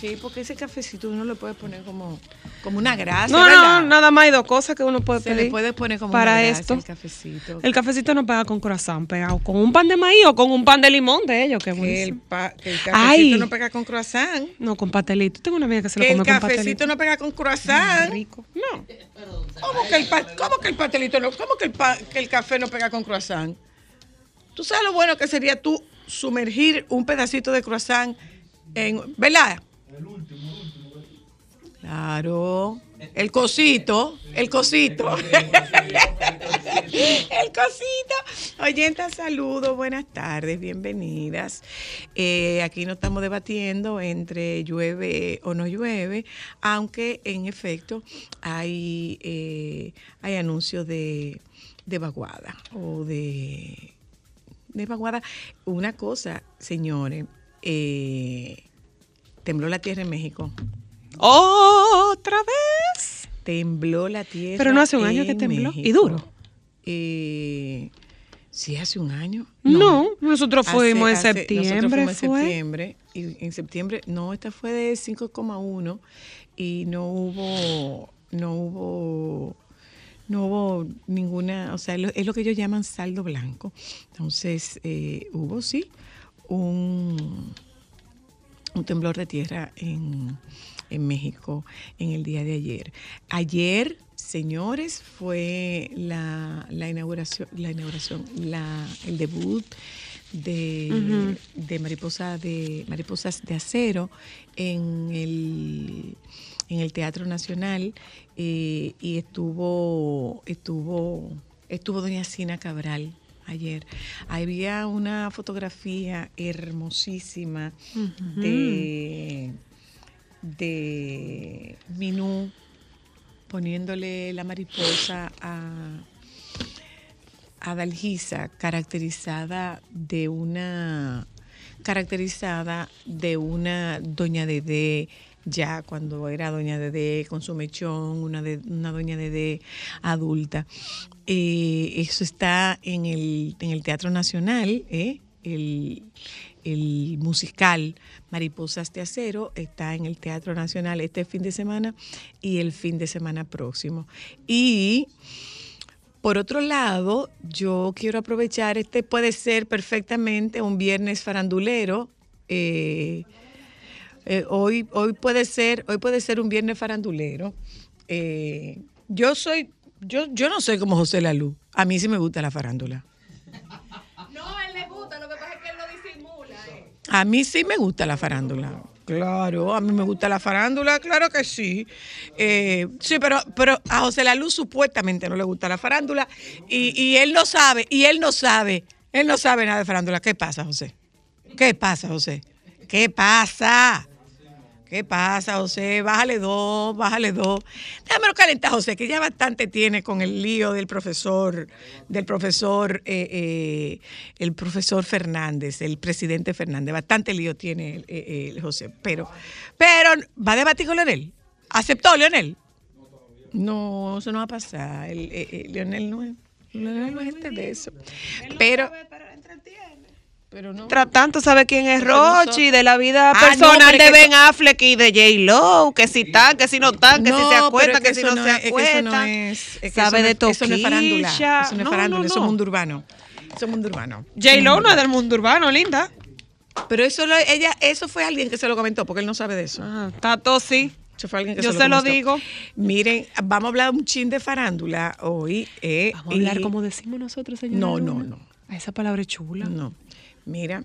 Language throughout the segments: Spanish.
Sí, porque ese cafecito uno le puede poner como, como una grasa. No, ¿verdad? no, nada más hay dos cosas que uno puede Se le pedir. puede poner como para una grasa esto. el cafecito. El cafecito no pega con corazón, pega con un pan de maíz o con un pan de limón de ellos, que que el, buenísimo. pa- que el cafecito Ay. no pega con croissant. No, con pastelito. Tengo una amiga que se lo Que el come con cafecito pastelito. no pega con croissant. rico. No. ¿Cómo que el, pa- cómo que el pastelito no? ¿Cómo que el, pa- que el café no pega con croissant? ¿Tú sabes lo bueno que sería tú sumergir un pedacito de croissant en. ¿Verdad? Claro. El cosito, el cosito. el cosito. Oyentas, saludos, buenas tardes, bienvenidas. Eh, aquí no estamos debatiendo entre llueve o no llueve, aunque en efecto hay, eh, hay anuncios de, de vaguada o de, de vaguada. Una cosa, señores, eh, tembló la tierra en México. ¡Otra vez! Tembló la tierra. Pero no hace un año que tembló. ¿Y duro? Eh, sí, hace un año. No, nosotros Hace- fuimos en hace- septiembre, Nosotros fuimos en septiembre. Y en septiembre, no, esta fue de 5,1 y no hubo, no hubo, no hubo ninguna, o sea, es lo que ellos llaman saldo blanco. Entonces, eh, hubo sí un, un temblor de tierra en, en México en el día de ayer. Ayer, señores, fue la, la inauguración, la inauguración, la, el debut de, de mariposa de mariposas de acero en el en el Teatro Nacional eh, y estuvo estuvo estuvo doña Sina Cabral ayer. Había una fotografía hermosísima de, de Minú poniéndole la mariposa a, a Dalgisa, caracterizada de una caracterizada de una doña Dede ya cuando era doña Dede con su mechón, una, de, una doña Dede adulta. Eh, eso está en el, en el Teatro Nacional, ¿eh? el, el musical Mariposas de Acero está en el Teatro Nacional este fin de semana y el fin de semana próximo. Y por otro lado, yo quiero aprovechar, este puede ser perfectamente un viernes farandulero. eh, eh, hoy, hoy puede ser, hoy puede ser un viernes farandulero. Eh, yo soy, yo, yo no soy como José Lalú. A mí sí me gusta la farándula. No, a él le gusta, lo que pasa es que él lo disimula. eh. A mí sí me gusta la farándula. Claro, a mí me gusta la farándula, claro que sí. Eh, sí, pero, pero a José La Luz supuestamente no le gusta la farándula y, y él no sabe, y él no sabe, él no sabe nada de farándula. ¿Qué pasa, José? ¿Qué pasa, José? ¿Qué pasa? ¿Qué pasa, José? Bájale dos, bájale dos. Déjamelo calentar, José, que ya bastante tiene con el lío del profesor, del profesor, eh, eh, el profesor Fernández, el presidente Fernández. Bastante lío tiene eh, eh, José. Pero, pero, ¿va a debatir con Leonel? ¿Aceptó Leonel? No, eso no va a pasar. El, eh, Leonel no es, Leonel no es gente de eso. Pero, pero no. Tanto, ¿sabe quién es no Rochi? De la vida Ah, no, personal pero de Ben Affleck y de J. Lo, que si están, que si no están, que si se es que, si no, se es- es que no es- es que sabe eso de no es- Eso no es farándula. Eso no es No, farándula, no, eso es no. mundo urbano. Eso es mundo urbano. J. Lo no es del mundo urbano, linda. Pero eso, lo- ella, eso fue alguien que se lo comentó, porque él no sabe de eso. Ah, está todo sí. Eso fue alguien que Yo se, se lo digo. Miren, vamos a hablar un chin de farándula hoy. eh, Vamos a hablar y- como decimos nosotros, señora. No, no, Luna. no. Ah, Esa palabra es chula. No, mira,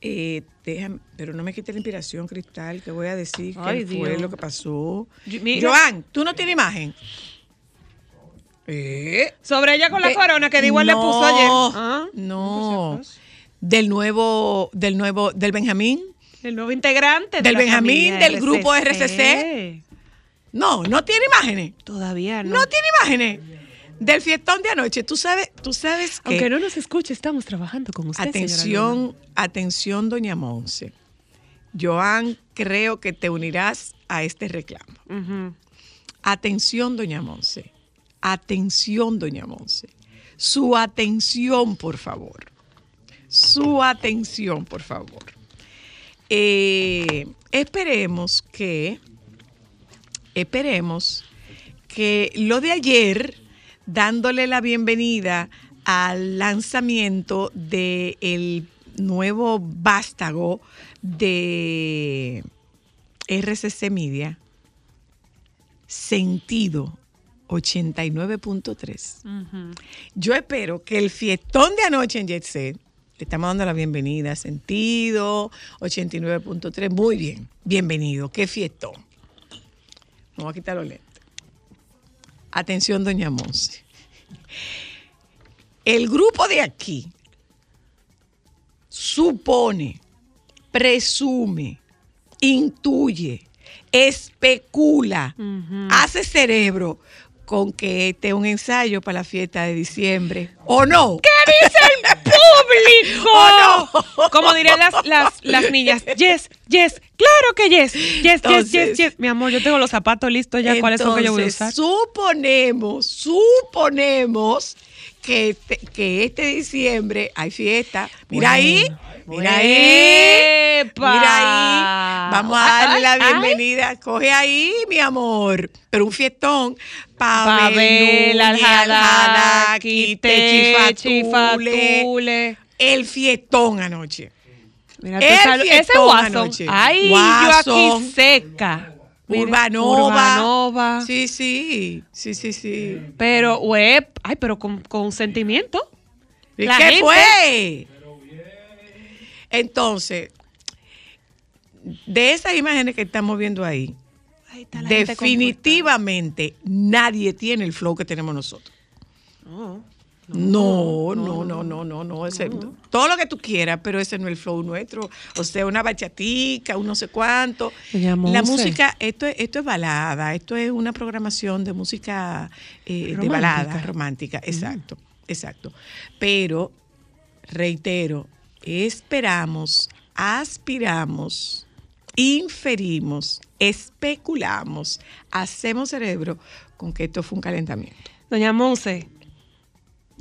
eh, déjame, pero no me quite la inspiración, Cristal, que voy a decir Ay, qué fue lo que pasó. Yo- mira. Joan, ¿tú no tienes imagen? Eh, Sobre ella con la Eh, corona que igual le no, puso ayer. Ah, No, pues, del nuevo, del nuevo, del Benjamín. El nuevo integrante de Del Benjamín, del grupo RCC. No, no tiene imágenes. Todavía no. No, tiene imágenes. Del fiestón de anoche. Tú sabes, tú sabes que. Aunque no nos escuche, estamos trabajando con usted. Atención, atención, doña Monse. Joan, creo que te unirás a este reclamo. Atención, doña Monse. Atención, doña Monse. Su atención, por favor. Su atención, por favor. Eh, esperemos que, esperemos que lo de ayer, dándole la bienvenida al lanzamiento del nuevo vástago de RCC Media, Sentido 89.3. Yo espero que el fiestón de anoche en Jet Set, le estamos dando la bienvenida, Sentido 89.3, muy bien, bienvenido, qué fiestón. Voy a quitar los lentes. Atención, doña Monse. El grupo de aquí supone, presume, intuye, especula, hace cerebro con que este es un ensayo para la fiesta de diciembre. ¿O no? ¿Qué dice el público? ¿O no? Como dirían las, las, las niñas, yes, yes, claro que yes, yes, yes, Entonces- yes, yes. Mi amor, yo tengo los zapatos listos ya, ¿cuáles son que yo voy a usar? Suponemos, suponemos que este, que este diciembre hay fiesta. Mira ahí, mira ahí, ¡Epa! mira ahí. Vamos a Ay, darle la ay, bienvenida. Coge ahí, mi amor. Pero un fiestón. Pavel, Aljada, Aljada, Quite, Chifatule. Chifatule. El fiestón anoche. Mira, El ese Watson. anoche. Ay, yo aquí seca. Urbanova. Urbanova. Sí, sí, sí, sí, sí. Pero, web, ay, pero con, con sentimiento. ¿Y La qué gente- fue? Entonces, de esas imágenes que estamos viendo ahí, definitivamente nadie tiene el flow que tenemos nosotros. comportada. No, no, no, no, no, no. ese- Todo lo que tú quieras, pero ese no es el flow nuestro. O sea, una bachatica, un no sé cuánto. Doña La música, esto es, esto es balada, esto es una programación de música eh, de balada romántica. Exacto, exacto. Pero, reitero, esperamos, aspiramos, inferimos, especulamos, hacemos cerebro con que esto fue un calentamiento. Doña Monse,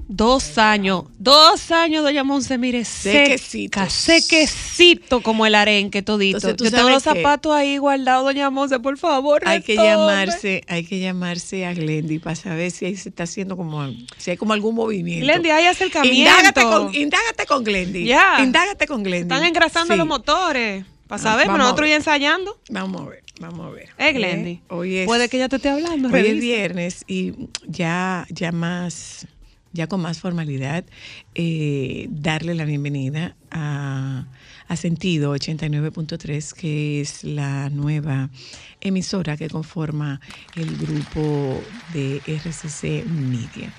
dos años, dos años, doña Monse, mire, seca, Sequecitos. sequecito como el arenque todito. Entonces, tú Yo tengo los zapatos ahí guardados, doña Monse, por favor, Hay que llamarse, hay que llamarse a Glendy para saber si ahí se está haciendo como, si hay como algún movimiento. Glendy, hay acercamiento. Indágate con, indágate con Glendy. Ya. Indágate con Glendy. Están engrasando Sí. los motores. Para Ah, saber, pero nosotros ya ensayando. Vamos a ver, vamos a ver. Eh, Glendy. hoy es, Puede que ya te esté hablando. hoy es revisa. viernes y ya, ya más, ya con más formalidad, eh, darle la bienvenida a, a Sentido 89.3, que es la nueva emisora que conforma el grupo de RCC Media.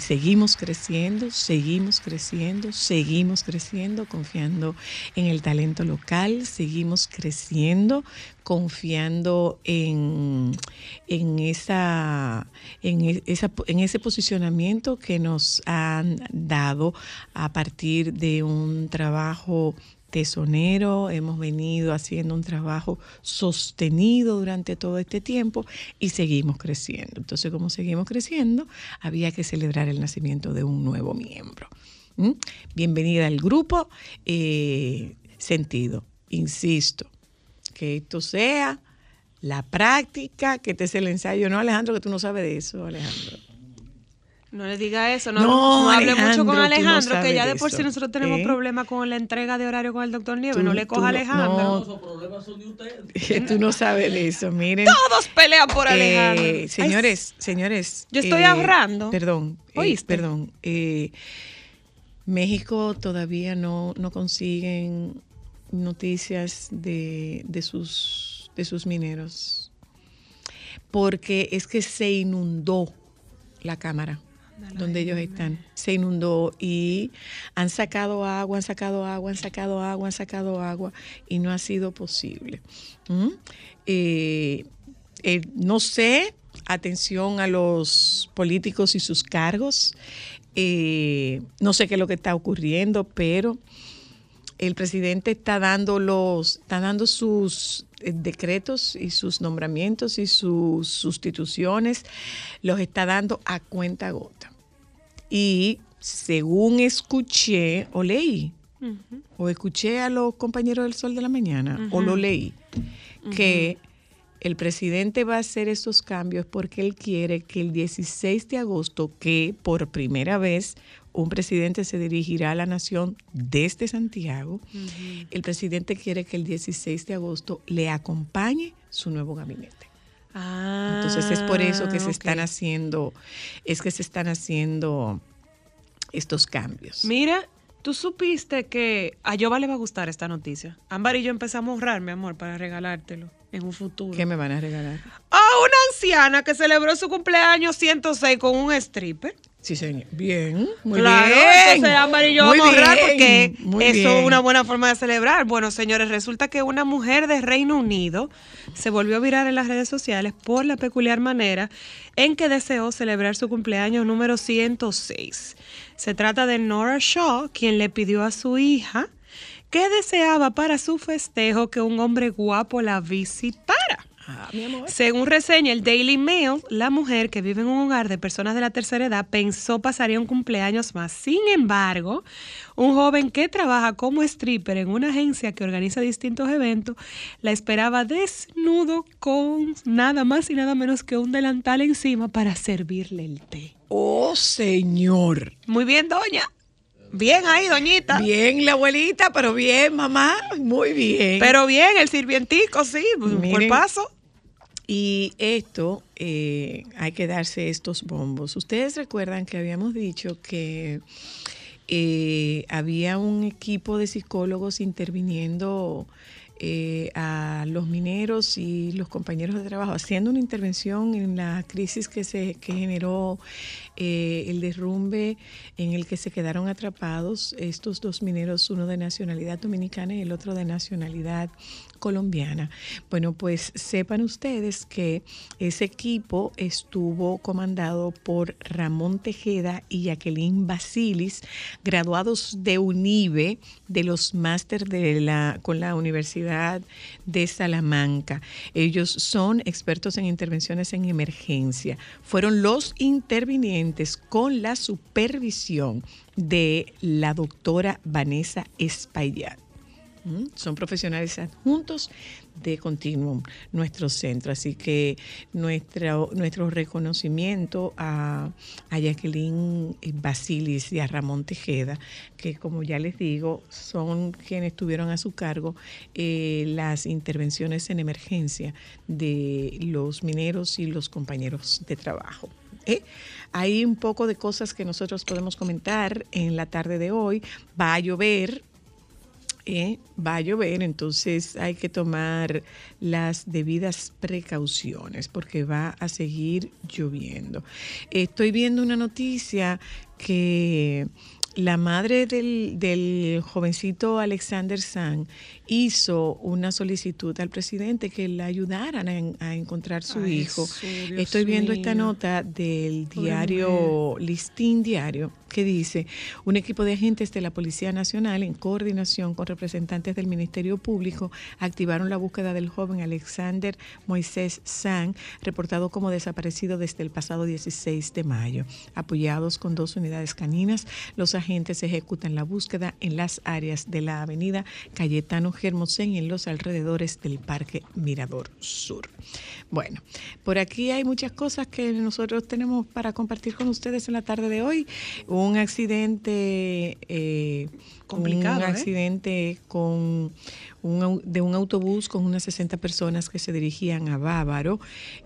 Seguimos creciendo, seguimos creciendo, seguimos creciendo, confiando en el talento local, seguimos creciendo, confiando en, en, esa, en, e- esa- en ese posicionamiento que nos han dado a partir de un trabajo tesonero, hemos venido haciendo un trabajo sostenido durante todo este tiempo y seguimos creciendo. Entonces, como seguimos creciendo, había que celebrar el nacimiento de un nuevo miembro. Bienvenida al grupo. eh, sentido, insisto, que esto sea la práctica, que este es el ensayo. No, Alejandro, que tú no sabes de eso, Alejandro. No le diga eso, no, No, no hable mucho Alejandro, con Alejandro, que ya de por sí nosotros tenemos ¿eh? problemas con la entrega de horario con el doctor Nieves. Tú- no le coja a no- Alejandro. no. Que tú no sabes de eso. Miren. Todos pelean por Alejandro. Eh, Ay, señores, señores. Yo estoy eh, ahorrando. Perdón. eh, ¿Oíste? perdón. eh, México todavía no, no consiguen noticias de, de sus, de sus mineros. Porque es que se inundó la cámara donde ellos están. Se inundó y han sacado agua, han sacado agua, han sacado agua, han sacado agua y no ha sido posible. ¿Mm? Eh, eh, no sé, atención a los políticos y sus cargos. Eh, no sé qué es lo que está ocurriendo, pero el presidente está dando los, está dando sus decretos y sus nombramientos y sus sustituciones, los está dando a cuenta gota. Y según escuché o leí, o escuché a los compañeros del Sol de la Mañana, o lo leí, que el presidente va a hacer estos cambios porque él quiere que el 16 de agosto, que por primera vez un presidente se dirigirá a la nación desde Santiago, el presidente quiere que el 16 de agosto le acompañe su nuevo gabinete. Ah, Entonces es por eso que se ok. están haciendo, es que se están haciendo estos cambios. Mira, tú supiste que a Yoba le va a gustar esta noticia. Ámbar y yo empezamos a ahorrar, mi amor, para regalártelo en un futuro. ¿Qué me van a regalar? A una anciana que celebró su cumpleaños 106 con un stripper. Sí, señor. Bien, muy claro, bien. entonces Ámbar y yo Muy vamos a porque eso bien. es una buena forma de celebrar. Bueno, señores, resulta que una mujer de Reino Unido se volvió viral en las redes sociales por la peculiar manera en que deseó celebrar su cumpleaños número 106. Se trata de Nora Shaw, quien le pidió a su hija que deseaba para su festejo que un hombre guapo la visitara. Ah, mi amor. Según reseña el Daily Mail, la mujer que vive en un hogar de personas de la tercera edad pensó pasaría un cumpleaños más. Sin embargo, un joven que trabaja como stripper en una agencia que organiza distintos eventos la esperaba desnudo con nada más y nada menos que un delantal encima para servirle el té. Oh, señor. Muy bien, doña. Bien ahí, doñita. Bien la abuelita, pero bien, mamá. Muy bien. Pero bien, el sirvientico, sí, por paso. Y esto, eh, hay que darse estos bombos. Ustedes recuerdan que habíamos dicho que eh, había un equipo de psicólogos interviniendo eh, a los mineros y los compañeros de trabajo, haciendo una intervención en la crisis que se que generó eh, el derrumbe en el que se quedaron atrapados estos dos mineros, uno de nacionalidad dominicana y el otro de nacionalidad colombiana. Bueno, pues sepan ustedes que ese equipo estuvo comandado por Ramón Tejeda y Jacqueline Basilis, graduados de UNIBE, de los máster de la, con la Universidad de Salamanca. Ellos son expertos en intervenciones en emergencia. Fueron los intervinientes con la supervisión de la doctora Vanessa Espaillat. ¿Mm? Son profesionales adjuntos de Continuum, nuestro centro. Así que nuestro, nuestro reconocimiento a, Jacqueline Basilis y a Ramón Tejeda, que como ya les digo, son quienes tuvieron a su cargo eh, las intervenciones en emergencia de los mineros y los compañeros de trabajo. ¿Eh? Hay un poco de cosas que nosotros podemos comentar en la tarde de hoy. Va a llover, eh, va a llover, entonces hay que tomar las debidas precauciones porque va a seguir lloviendo. Estoy viendo una noticia que la madre del, del jovencito Alexander San hizo una solicitud al presidente que le ayudaran a, en- a encontrar su Ay, hijo. Estoy viendo esta nota del Pobre diario Listín Diario que dice, un equipo de agentes de la Policía Nacional en coordinación con representantes del Ministerio Público activaron la búsqueda del joven Alexander Moisés San, reportado como desaparecido desde el pasado 16 de mayo. Apoyados con dos unidades caninas, los agentes ejecutan la búsqueda en las áreas de la avenida Cayetano Germosén y en los alrededores del Parque Mirador Sur. Bueno, por aquí hay muchas cosas que nosotros tenemos para compartir con ustedes en la tarde de hoy. Un accidente eh, Complicado, un ¿eh? accidente con un de un autobús con unas 60 personas que se dirigían a Bávaro.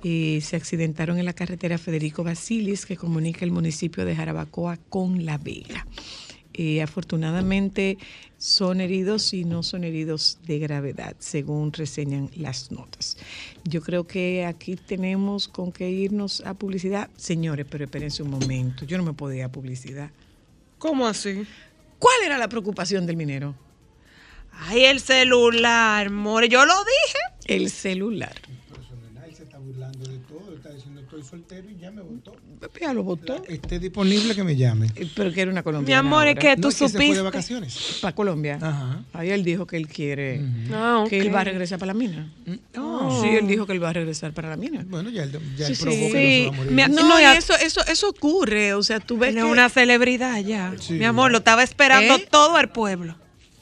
Eh, se accidentaron en la carretera Federico Basilis que comunica el municipio de Jarabacoa con La Vega. Eh, afortunadamente son heridos y no son heridos de gravedad, según reseñan las notas. Yo creo que aquí tenemos con que irnos a publicidad. Señores, pero espérense un momento, yo no me podía a publicidad. ¿Cómo así? ¿Cuál era la preocupación del minero? Ay, el celular, more. Yo lo dije. El celular. Se está burlando de todo, está diciendo estoy soltero y ya me votó. Ya lo votó. Esté disponible que me llame. Eh, Pero que era una Mi colombiana. amor, es que No, tú es que se fue de supiste. vacaciones. Para Colombia. Ajá. Ahí él dijo que él quiere. Ah, Que él va a regresar para la mina. Oh. Sí, él dijo que él va a regresar para la mina. Bueno, ya él, ya Sí, él probó sí. que no se va a morir. Mi- No, No, y ya- eso, eso, eso ocurre. O sea, tú ves Él que es una celebridad ya. Sí. Mi amor, lo estaba esperando ¿Eh? todo el pueblo.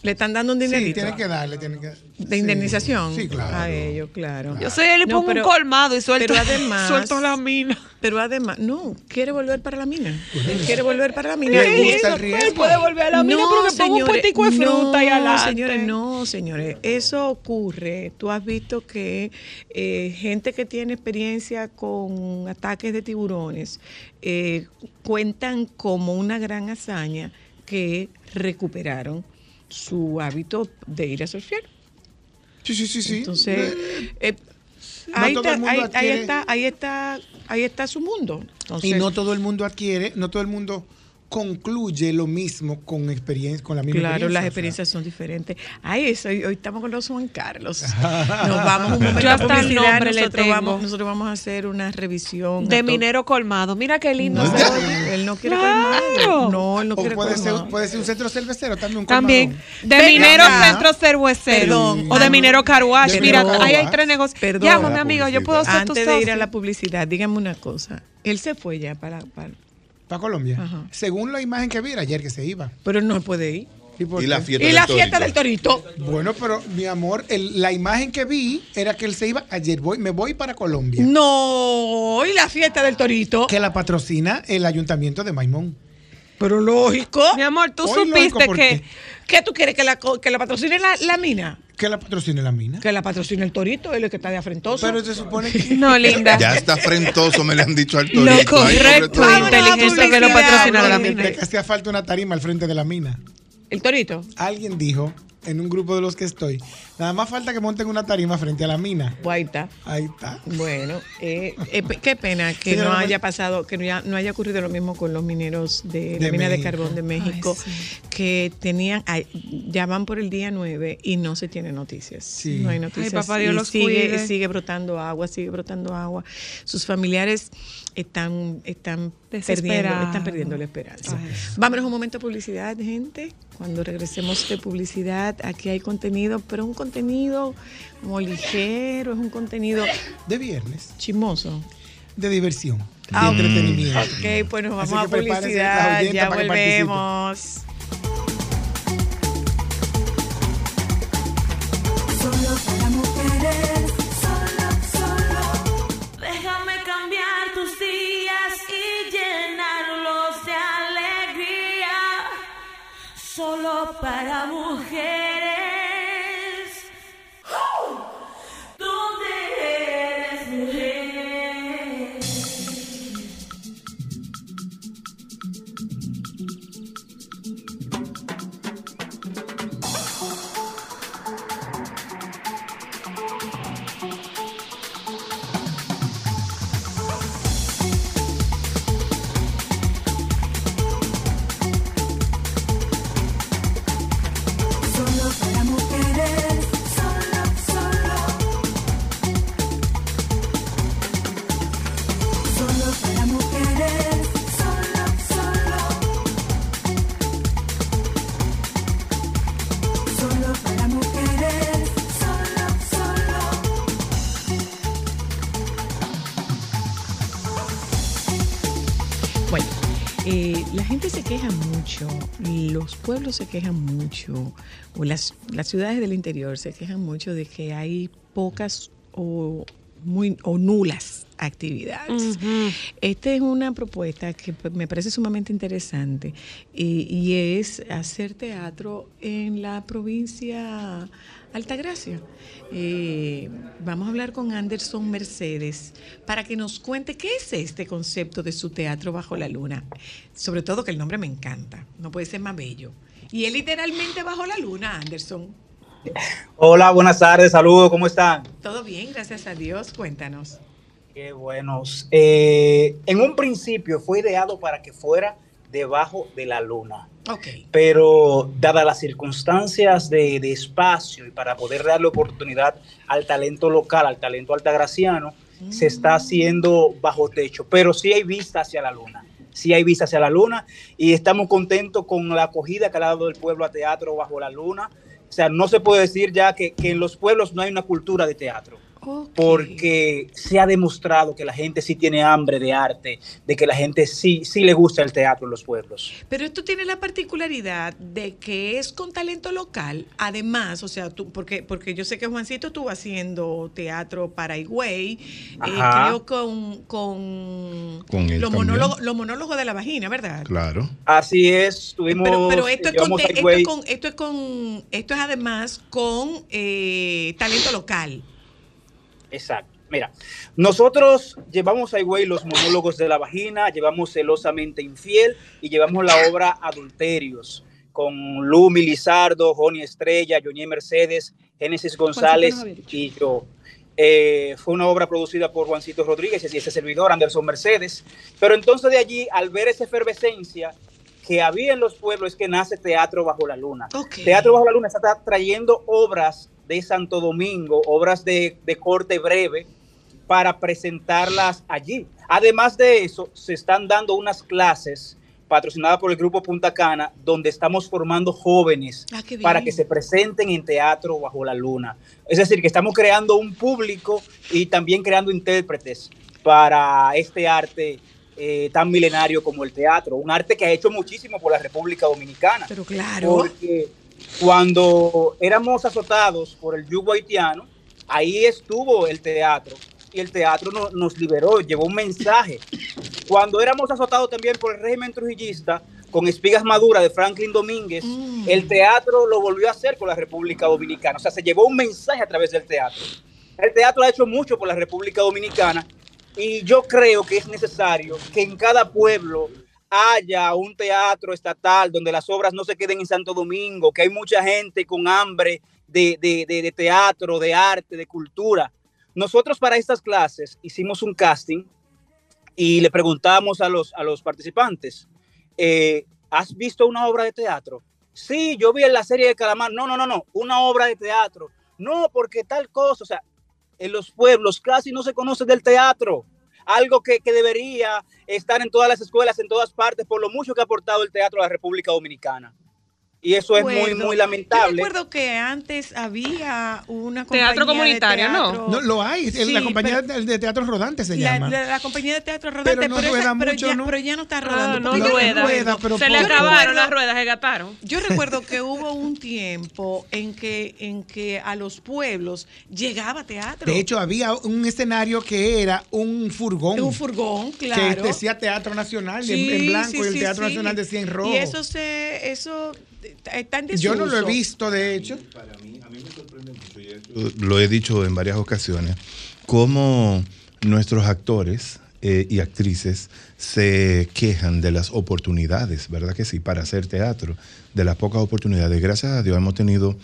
Le están dando un Sí, dinerito tiene que darle, tiene que. de sí. indemnización Sí, claro. a ellos, claro. Yo soy él y No, pongo pero- un colmado y suelto, pero además- suelto la mina. Pero además, no, quiere volver para la mina. Él quiere volver para la mina. Le Y gusta el riesgo. Él puede volver a la mina, pero que ponga un puestico de fruta y no, adelante. señores, no, señores. Eso ocurre. Tú has visto que eh, gente que tiene experiencia con ataques de tiburones eh, cuentan como una gran hazaña que recuperaron su hábito de ir a surfear. Sí, sí, sí, sí. Entonces, eh, No ahí, está, ahí- ahí está, ahí está, ahí está su mundo. Entonces, y no todo el mundo adquiere, no todo el mundo concluye lo mismo con experiencia, con la misma Claro, experiencia. las o sea. experiencias son diferentes. Ay, eso, hoy estamos con los Juan Carlos. Nos vamos un momento Yo hasta el nombre le Nosotros tengo. vamos, nosotros vamos a hacer una revisión. De minero colmado. Mira qué lindo. No, se oye. él no quiere Claro. colmado. No, él no O quiere puede ser, colmado. puede ser un centro cervecero también. Un También. colmadón. De Venga minero centro cervecero. Perdón. O de minero carwash. Mira, ahí hay tres negocios. Perdón. Llámame, amigo. Yo puedo ser tu Antes de ir a la publicidad, dígame una cosa. Él se fue ya para, para Para Colombia. Ajá. Según la imagen que vi era ayer que se iba. pero no puede ir. ¿Y, por Y la fiesta Y del la torito. fiesta del torito. Bueno, pero mi amor, el- la imagen que vi era que él se iba ayer. Voy, me voy para Colombia. No, y la fiesta del torito. Que la patrocina el ayuntamiento de Maimón. Pero lógico. Mi amor, tú Hoy supiste ¿por que. qué? ¿Qué tú quieres que la, que la patrocine la, la mina? Que la patrocine la mina. Que la patrocine el torito, él es el que está de afrentoso. Pero se supone que. No, linda. Ya está frentoso, me le han dicho al torito. Lo Ay, correcto, torito. inteligencia que lo patrocina la mina. de que hacía falta una tarima al frente de la mina. El torito. Alguien dijo en un grupo de los que estoy, nada más falta que monten una tarima frente a la mina. Pues ahí está. Ahí está. Bueno, eh, eh, qué pena que Señora, no haya pasado, que no haya, no haya ocurrido lo mismo con los mineros de, la mina de carbón de México, que tenían, ay, ya van por el día 9 y no se tienen noticias. Sí. No hay noticias. papá Dios Y los sigue, cuide. sigue brotando agua, sigue brotando agua. Sus familiares están, están perdiendo, están perdiendo la esperanza. Ay, Vámonos un momento a publicidad, gente. Cuando regresemos de publicidad, aquí hay contenido, pero un contenido como ligero, es un contenido De viernes. chismoso. De diversión. De Ah, entretenimiento. Ok, pues nos vamos a publicidad, ya volvemos. Solo para mujeres, pueblos se quejan mucho, o las, las ciudades del interior se quejan mucho de que hay pocas o, muy, o nulas actividades. Esta es una propuesta que me parece sumamente interesante y, y es hacer teatro en la provincia Altagracia. Eh, vamos a hablar con Anderson Mercedes para que nos cuente qué es este concepto de su teatro bajo la luna. Sobre todo que el nombre me encanta, no puede ser más bello. Y es literalmente bajo la luna, Anderson. Hola, buenas tardes, saludos, ¿cómo están? Todo bien, gracias a Dios. Cuéntanos. Qué buenos. Eh, en un principio fue ideado para que fuera debajo de la luna, pero dadas las circunstancias de, de espacio y para poder darle oportunidad al talento local, al talento altagraciano, se está haciendo bajo techo, pero sí hay vista hacia la luna. Sí hay vista hacia la luna y estamos contentos con la acogida que ha dado el pueblo a teatro bajo la luna. O sea, no se puede decir ya que, que en los pueblos no hay una cultura de teatro. Porque se ha demostrado que la gente sí tiene hambre de arte, de que la gente sí, sí le gusta el teatro en los pueblos. Pero esto tiene la particularidad de que es con talento local, además, o sea, tú, porque, porque yo sé que Juancito estuvo haciendo teatro para Higüey, eh, creo con, con, Con los, monólogos, los monólogos de la vagina, ¿verdad? Claro. Así es, tuvimos... Pero, pero esto, es con, esto, es con, esto es con, esto es además con eh, talento local. Exacto. Mira, nosotros llevamos a Higüey los monólogos de la vagina, llevamos celosamente infiel y llevamos la obra Adulterios con Lumi Lizardo, Joni Estrella, Johnny Mercedes, Génesis González y yo. Eh, fue una obra producida por Juancito Rodríguez y ese servidor, Anderson Mercedes. Pero entonces de allí, al ver esa efervescencia que había en los pueblos, es que nace Teatro Bajo la Luna. Teatro Bajo la Luna está trayendo obras de Santo Domingo, obras de, de corte breve, para presentarlas allí. Además de eso, se están dando unas clases patrocinadas por el Grupo Punta Cana, donde estamos formando jóvenes Ah, para que se presenten en teatro bajo la luna. Es decir, que estamos creando un público y también creando intérpretes para este arte eh, tan milenario como el teatro, un arte que ha hecho muchísimo por la República Dominicana. Pero claro. Porque cuando éramos azotados por el yugo haitiano, ahí estuvo el teatro y el teatro no- nos liberó, llevó un mensaje. Cuando éramos azotados también por el régimen trujillista, con espigas maduras de Franklin Domínguez, Mm. el teatro lo volvió a hacer con la República Dominicana. O sea, se llevó un mensaje a través del teatro. El teatro ha hecho mucho por la República Dominicana y yo creo que es necesario que en cada pueblo haya un teatro estatal donde las obras no se queden en Santo Domingo, que hay mucha gente con hambre de, de- de- teatro, de arte, de cultura. Nosotros para estas clases hicimos un casting y le preguntamos a los, a los participantes, eh, ¿has visto una obra de teatro? Sí, yo vi en la serie de Calamar. No, no, no, no, una obra de teatro. No, porque tal cosa, o sea, en los pueblos casi no se conoce del teatro. Algo que, que debería estar en todas las escuelas, en todas partes, por lo mucho que ha aportado el teatro a la República Dominicana. Y eso es muy, muy Yo lamentable. recuerdo que antes había una Teatro compañía de comunitario, ¿no? teatro- No, lo hay, la compañía pero- de, teatro rodante se la, llama. la- la compañía de teatro rodante, Pero no rueda pero mucho, ya, ¿no? pero ya no está Ah, rodando. no porque yo rueda. rueda, pero Se le acabaron las ruedas, se gastaron. Yo recuerdo que hubo un tiempo en que, en que a los pueblos llegaba teatro. De hecho, había un escenario que era un furgón. un furgón, que claro. decía Teatro Nacional en- Sí, en blanco sí, y el sí, Teatro sí. Nacional decía en rojo. Y eso se, eso está en Yo no lo he visto, de hecho. Lo he dicho en varias ocasiones, cómo nuestros actores eh, y actrices se quejan de las oportunidades, ¿verdad que sí? Para hacer teatro, de las pocas oportunidades. Gracias a Dios hemos tenido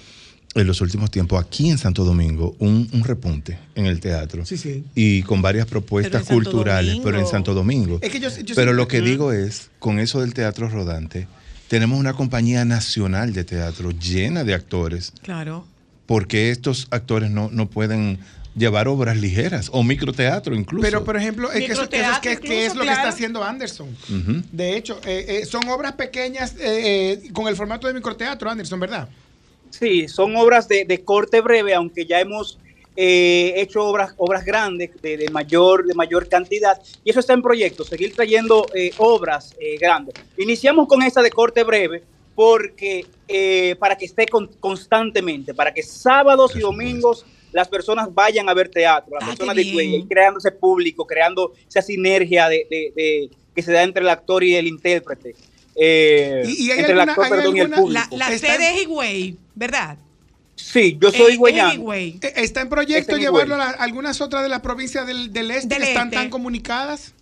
en los últimos tiempos aquí en Santo Domingo un, un repunte en el teatro. Sí, sí. Y con varias propuestas Pero culturales, pero en. Santo Domingo. Es que yo- yo pero lo que digo es, con eso del teatro rodante, tenemos una compañía nacional de teatro llena de actores Claro. porque estos actores no, no pueden llevar obras ligeras o microteatro incluso. Pero, por ejemplo, es que eso, eso es, que, que es incluso, lo que está haciendo Anderson. De hecho, eh, eh, son obras pequeñas eh, eh, con el formato de microteatro, Anderson, ¿verdad? Sí, son obras de, de corte breve, aunque ya hemos eh, hecho obras, obras grandes de, de mayor, de mayor cantidad y eso está en proyecto, seguir trayendo eh, obras eh, grandes. Iniciamos con esta de corte breve porque eh, para que esté con- constantemente, para que sábados y domingos las personas vayan a ver teatro, las Ah, personas de. Cuella, y creando ese público, creando esa sinergia de, de- de- que se da entre el actor y el intérprete. eh, ¿Y- y hay entre el actor hay perdón, y el público. La, la sede es Higüey, ¿verdad? Sí, yo soy Eh, Higüey. Eh, ¿Está en proyecto llevarlo a güey. algunas otras de las provincias del, del este Del que están este. tan comunicadas?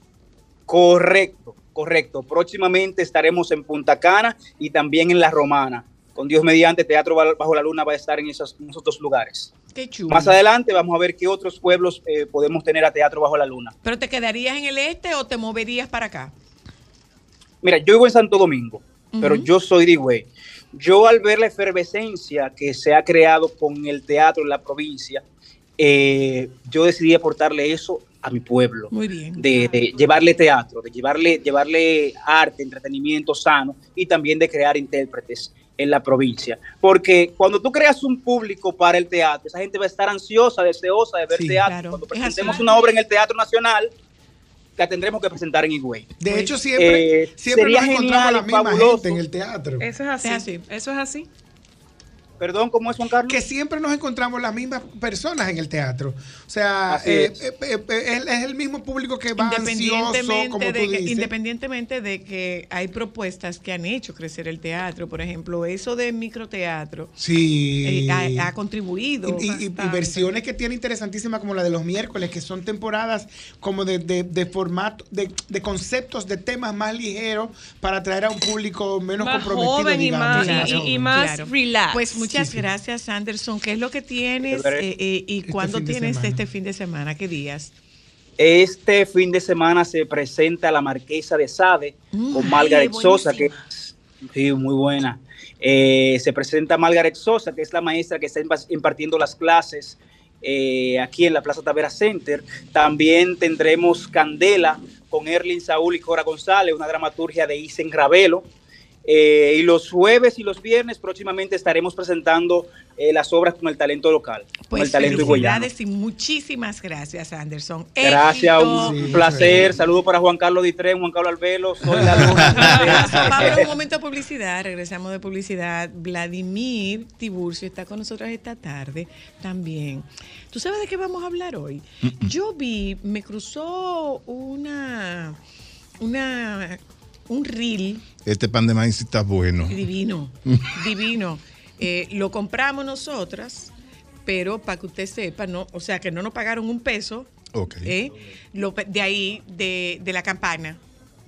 Correcto, correcto. Próximamente estaremos en Punta Cana y también en La Romana. Con Dios mediante, Teatro Ba- Bajo la Luna va a estar en esos, en esos dos lugares. Qué chulo. Más adelante vamos a ver qué otros pueblos eh, podemos tener a Teatro Bajo la Luna. ¿Pero te quedarías en el este o te moverías para acá? Mira, yo vivo en Santo Domingo, pero yo soy de Higüey. Yo al ver la efervescencia que se ha creado con el teatro en la provincia, eh, yo decidí aportarle eso a mi pueblo. Muy bien. de, de llevarle teatro, de llevarle, llevarle arte, entretenimiento sano y también de crear intérpretes en la provincia. Porque cuando tú creas un público para el teatro, esa gente va a estar ansiosa, deseosa de ver Sí, teatro. claro, Cuando presentemos una obra en el Teatro Nacional, la tendremos que presentar en Higüey. De hecho, siempre, eh, siempre nos encontramos genial la misma fabuloso. gente en el teatro. Eso es así. Es así. Eso es así. Perdón, ¿cómo es Juan Carlos? que siempre nos encontramos las mismas personas en el teatro. O sea, eh, es. eh, eh, es, es el mismo público que va ansioso, Independientemente, como tú de que, dices. independientemente de que hay propuestas que han hecho crecer el teatro, por ejemplo, eso de microteatro Sí. eh, ha, ha contribuido. Y, y- y bastante. versiones que tiene interesantísimas como la de los miércoles, que son temporadas como de, de, de formato, de, de conceptos, de temas más ligeros para atraer a un público menos Más comprometido. joven y más- Claro, y- y más claro. relax. Pues muchas gracias, Anderson. ¿Qué es lo que tienes Chévere. eh, eh, y Este cuándo tienes semana. este fin de semana? ¿Qué días? Este fin de semana se presenta la Marquesa de Sade Mm, con ay, Margaret Sosa, que es sí, muy buena. Eh, se presenta Margaret Sosa, que es la maestra que está impa- impartiendo las clases eh, aquí en la Plaza Tavera Center. También tendremos Candela con Erlin Saúl y Cora González, una dramaturgia de Isen Ravelo. Eh, y los jueves y los viernes próximamente estaremos presentando eh, las obras con el talento local, con Pues el talento higüeyano. felicidades y muchísimas gracias, Anderson. Gracias, un Sí, placer. sí. Saludos para Juan Carlos Ditren, Juan Carlos Albelo. Soy la luna. A un momento de publicidad, regresamos de publicidad. Vladimir Tiburcio está con nosotros esta tarde también. ¿Tú sabes de qué vamos a hablar hoy? Yo vi, me cruzó una, una, un reel Este pan de maíz está bueno. divino, divino. Eh, lo compramos nosotras, pero para que usted sepa, no, o sea que no nos pagaron un peso. Ok. ¿eh? Lo de ahí, de, de la campana.